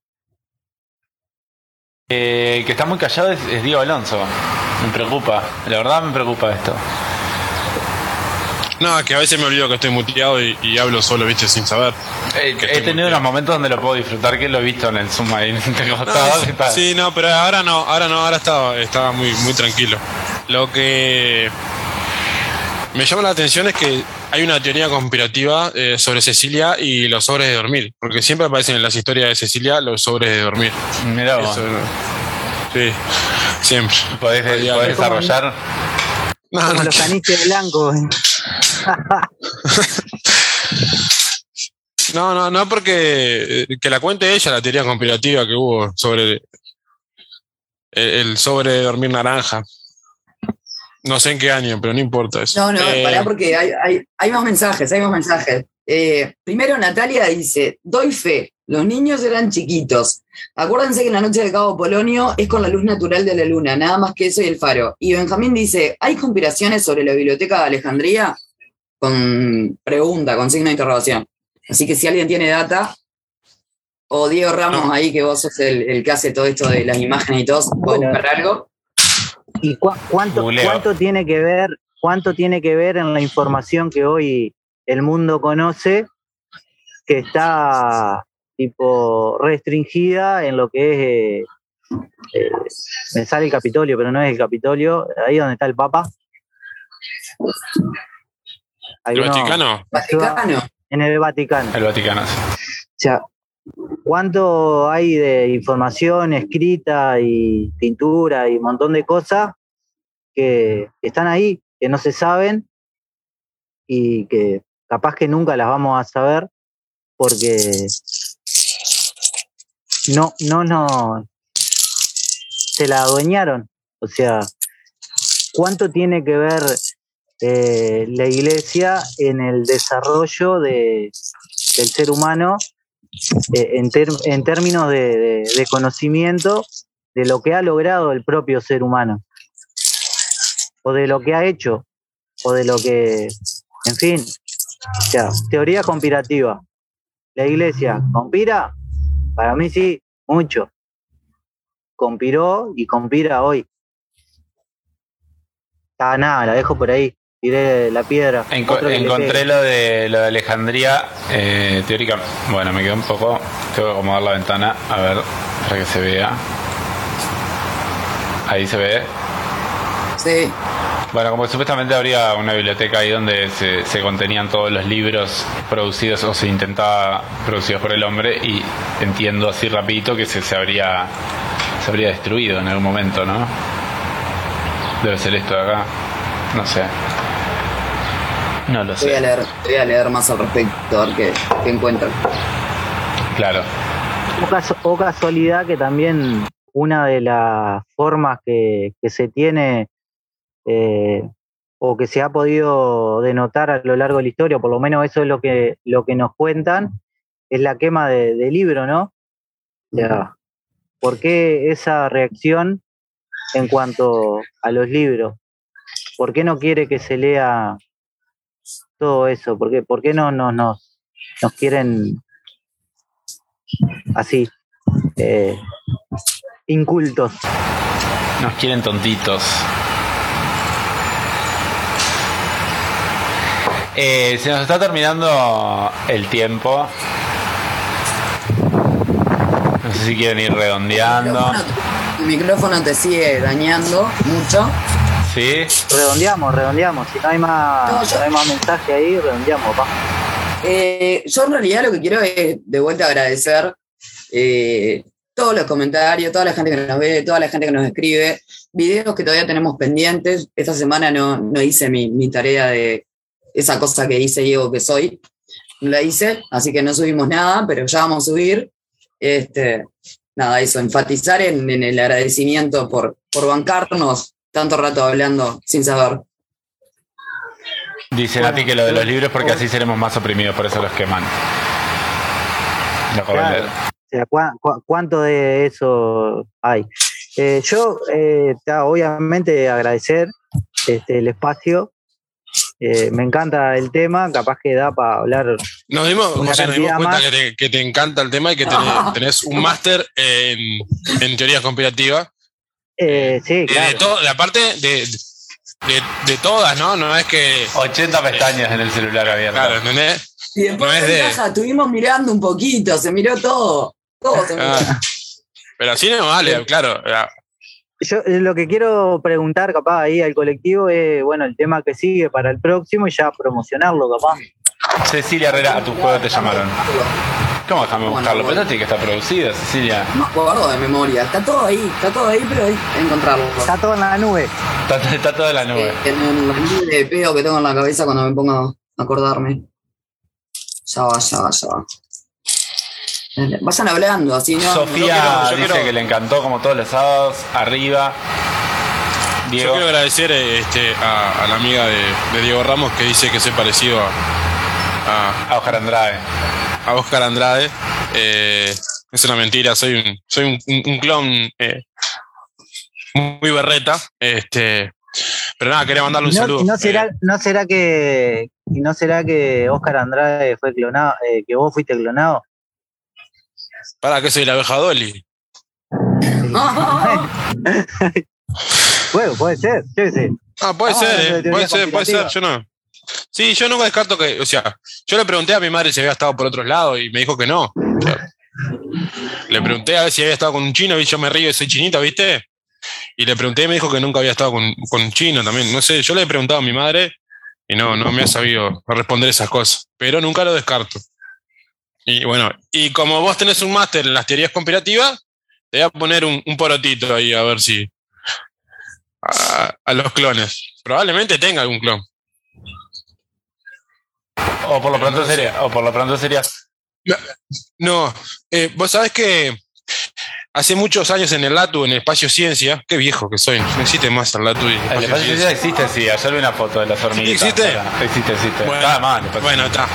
Eh, el que está muy callado es, es Diego Alonso. Me preocupa, la verdad me preocupa esto. No, que a veces me olvido que estoy muteado y, y hablo solo, viste, sin saber. Eh, he tenido muteado. unos momentos donde lo puedo disfrutar, que lo he visto en el Zoom ahí No, sí, no, pero ahora no, ahora no, ahora estaba, estaba muy, muy tranquilo. Lo que me llama la atención es que hay una teoría conspirativa eh, sobre Cecilia y los sobres de dormir, porque siempre aparecen en las historias de Cecilia los sobres de dormir. Mirá vos, Eso, sí, siempre. podés, desarrollar. No, los caniches blancos. no, no, no, porque eh, que la cuente ella la teoría conspirativa que hubo sobre el, el sobre de dormir naranja. No sé en qué año, pero no importa eso. No, no, Eh, pará porque hay, hay, hay más mensajes, hay más mensajes. Eh, primero Natalia dice, doy fe, los niños eran chiquitos. Acuérdense que en la noche de Cabo Polonio es con la luz natural de la luna, nada más que eso y el faro. Y Benjamín dice, ¿hay conspiraciones sobre la biblioteca de Alejandría? Con pregunta, con signo de interrogación. Así que si alguien tiene data, o Diego Ramos ahí, que vos sos el, el que hace todo esto de las imágenes y todo, ¿puedo Bueno. buscar algo? ¿Y cuánto tiene que ver cuánto tiene que ver en la información que hoy el mundo conoce, que está tipo restringida en lo que es, eh, eh, me sale el Capitolio, pero no es el Capitolio, ahí donde está el Papa. Hay ¿El Vaticano? Vaticano. En el Vaticano. El Vaticano. sí. O sea, ¿cuánto hay de información escrita y pintura y un montón de cosas que están ahí, que no se saben y que capaz que nunca las vamos a saber porque no, no, no, se la adueñaron. O sea, ¿cuánto tiene que ver eh, la iglesia en el desarrollo de, del ser humano eh, en, en términos de, de- de conocimiento de lo que ha logrado el propio ser humano, o de lo que ha hecho, o de lo que, en fin, o sea, teoría conspirativa. La iglesia conspira, para mí sí, mucho. Conspiró y conspira hoy. Ah, nada, la dejo por ahí. Tiré la piedra. Enco- encontré lo de lo de Alejandría eh, teórica. Bueno, me quedó un poco. Tengo que acomodar la ventana a ver para que se vea. Ahí se ve. Sí. Bueno, como que supuestamente habría una biblioteca ahí donde se, se contenían todos los libros producidos o se intentaba producidos por el hombre y entiendo así rapidito que se, se habría se habría destruido en algún momento, ¿no? Debe ser esto de acá. No sé. No lo Voy a sé. leer, voy a leer más al respecto, a ver qué, qué encuentro. Claro. O, casu- o casualidad que también una de las formas que, que se tiene eh, o que se ha podido denotar a lo largo de la historia, o por lo menos eso es lo que, lo que nos cuentan, es la quema de, de libro, ¿no? O sea, ¿por qué esa reacción en cuanto a los libros? ¿Por qué no quiere que se lea todo eso? ¿Por qué, por qué no, no nos, nos quieren así, eh, incultos. Nos quieren tontitos. Eh, se nos está terminando el tiempo. No sé si quieren ir El redondeando. micrófono, el micrófono te sigue dañando mucho. ¿Sí? Redondeamos, redondeamos. Si no hay más, No, yo- si no hay más mensaje ahí, redondeamos, pa. Eh, yo en realidad lo que quiero es de vuelta agradecer eh, todos los comentarios, toda la gente que nos ve, toda la gente que nos escribe, videos que todavía tenemos pendientes. Esta semana no, no hice mi, mi tarea de esa cosa que hice Diego que soy. No la hice, así que no subimos nada, pero ya vamos a subir. Este, nada, eso, enfatizar en, en el agradecimiento por, por bancarnos tanto rato hablando sin saber. Dice Nati que lo de los libros porque así seremos más oprimidos, por eso los queman. Lo acabo de Claro. leer. O sea, ¿cuá- cuá- ¿cuánto de eso hay? Eh, yo, eh, obviamente, agradecer este, el espacio. Eh, me encanta el tema, capaz que da para hablar. Nos dimos, Una José, nos dimos cuenta que te, que te encanta el tema y que tenés, tenés un máster en, en teorías conspirativas. Eh, sí, Eh, claro. De todo, de aparte de, de, de todas, ¿no? No es que. 80 pestañas en el celular abierto. Claro, ¿entendés? Y después No es en de- casa estuvimos mirando un poquito, se miró todo. Todo se miró. Ah, pero así no vale, claro. Yo eh, lo que quiero preguntar, capaz, ahí al colectivo es, bueno, el tema que sigue para el próximo y ya promocionarlo, capaz. Cecilia Herrera, a tu juego te llamaron. ¿Cómo déjame buscarlo? Pero no tiene que estar producido, Cecilia. No acuerdo de memoria. Está todo ahí, está todo ahí, pero hay que encontrarlo. Está todo en la nube. Está, está toda la nube. Eh, en el nube de pedo que tengo en la cabeza cuando me pongo a acordarme. Ya va, ya va, ya va. Vayan hablando, así no. Sofía yo quiero- yo dice quiero- que le encantó como todos los sábados. Arriba. Yo Diego. quiero agradecer este, a, a la amiga de, de Diego Ramos que dice que soy parecido a, a, A Oscar Andrade. a Oscar Andrade. Eh, es una mentira, soy un, soy un, un- un clon eh, muy berreta. Este, pero nada, quería mandarle un No, saludo. no será, Eh, no será que y no será que Oscar Andrade fue clonado, eh, que vos fuiste clonado. Para que soy la abeja Dolly. Bueno, puede ser, yo qué sé. Ah, puede Ah, ser, eh. puede ser, puede ser, conspirativa. yo no. Sí, yo nunca descarto que, o sea, yo le pregunté a mi madre si había estado por otros lados y me dijo que no. O sea, le pregunté a ver si había estado con un chino y yo me río, soy chinita, ¿viste? Y le pregunté y me dijo que nunca había estado con, con un chino también. No sé, yo le he preguntado a mi madre y no, no me ha sabido responder esas cosas, pero nunca lo descarto. Y bueno, y como vos tenés un máster en las teorías conspirativas, te voy a poner un, un porotito ahí a ver si. A, a los clones. Probablemente tenga algún clon. O por lo pronto sería, o por lo pronto sería. No, eh, vos sabés que hace muchos años en el LATU, en el espacio ciencia, qué viejo que soy, no existe más el LATU y el El espacio ciencia. existe, sí. Ayer vi una foto de las hormiguitas. ¿existe? Existe, existe. Bueno, Está mal, Bueno, está.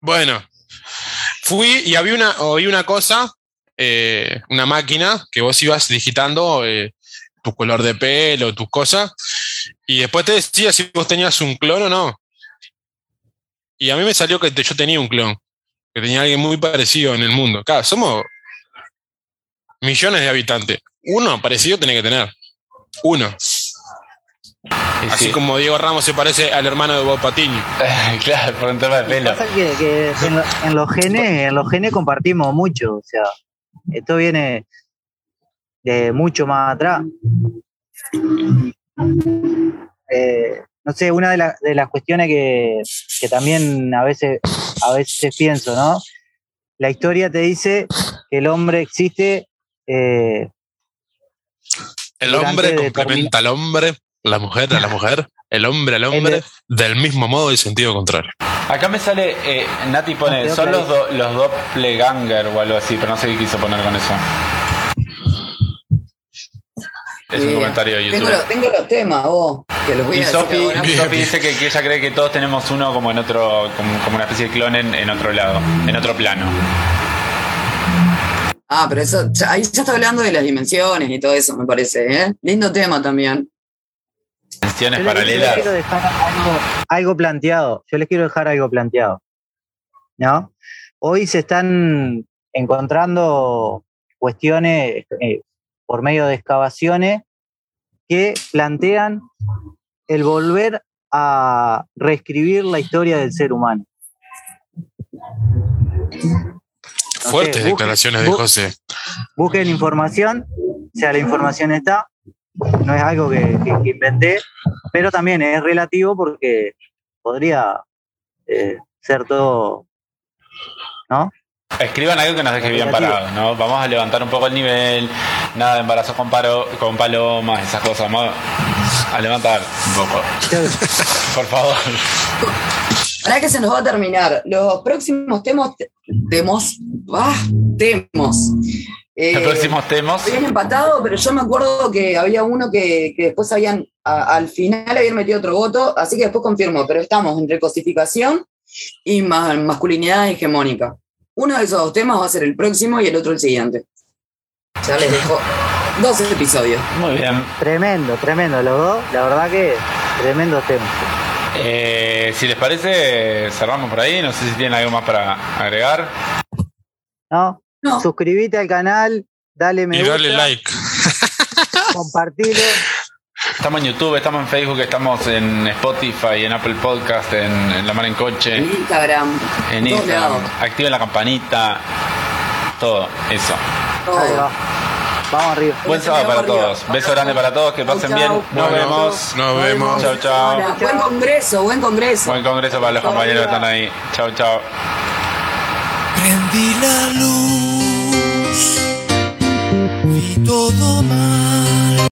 Bueno, fui y había una, oí una cosa, eh, una máquina que vos ibas digitando eh, tu color de pelo, tus cosas, y después te decía si vos tenías un clon o no. Y a mí me salió que yo tenía un clon, que tenía alguien muy parecido en el mundo. Claro, somos millones de habitantes. Uno parecido tiene que tener. Uno. Así sí. como Diego Ramos se parece al hermano de Bob Patiño. claro, por un tema de pelo. Pasa que, que en, lo- en los genes, en los genes compartimos mucho, o sea, esto viene de mucho más atrás. Eh, no sé, una de, la- de las cuestiones que, que también a veces, a veces pienso, ¿no? La historia te dice que el hombre existe eh, El hombre complementa al hombre, la mujer a la mujer, el hombre al hombre, El- del mismo modo y sentido contrario. Acá me sale, eh, Nati pone, son los, do, los doppelganger o algo así, pero no sé qué quiso poner con eso. Es un Bien. comentario de Tengo, YouTube. los- tengo los temas, vos, que los voy Y a decir Sofi, dice que, que ella cree que todos tenemos uno como en otro, como, como una especie de clon en, en otro lado, en otro plano. Ah, pero eso, ahí ya está hablando de las dimensiones y todo eso, me parece, ¿eh? Lindo tema también. Yo les- yo les paralelas. quiero dejar algo, algo planteado. Yo les quiero dejar algo planteado. ¿No? Hoy se están encontrando cuestiones eh, por medio de excavaciones que plantean el volver a reescribir la historia del ser humano. No Fuertes sé, busquen- declaraciones de José. Busquen información, o sea, la información está, no es algo que, que- que inventé, pero también es relativo porque podría eh, ser todo, ¿no? Escriban algo que nos deje bien parados, ¿no? Vamos a levantar un poco el nivel, nada de embarazos con, paro, con palomas, esas cosas, vamos a levantar un poco, por favor. Ahora que se nos va a terminar, los próximos temas, temos, ah, temos. Eh, Los próximos temas. Habían empatado, pero yo me acuerdo que había uno que, que después habían, a- al final habían metido otro voto, así que después confirmo, pero estamos entre cosificación y ma- masculinidad hegemónica. Uno de esos dos temas va a ser el próximo y el otro el siguiente. Ya les dejo dos episodios. Muy bien. Tremendo, tremendo, los dos, la verdad que tremendo tema. Eh, si les parece, cerramos por ahí. No sé si tienen algo más para agregar. ¿No? No. Suscríbete al canal, dale me Y gusta, dale like. compartilo. Estamos en YouTube, estamos en Facebook, estamos en Spotify, en Apple Podcast, en, en La Mar en En Coche, Instagram, en Instagram. Activen la campanita. Todo eso. todo. Vamos arriba. Buen sábado para todos. Beso grande para todos. Que pasen Chau, bien. Nos Bueno, vemos. Nos vemos. Chau, chau. Ahora, Buen congreso, buen congreso. Buen congreso para los compañeros que están ahí. Chau, chau. Prendí la luz, vi todo mal.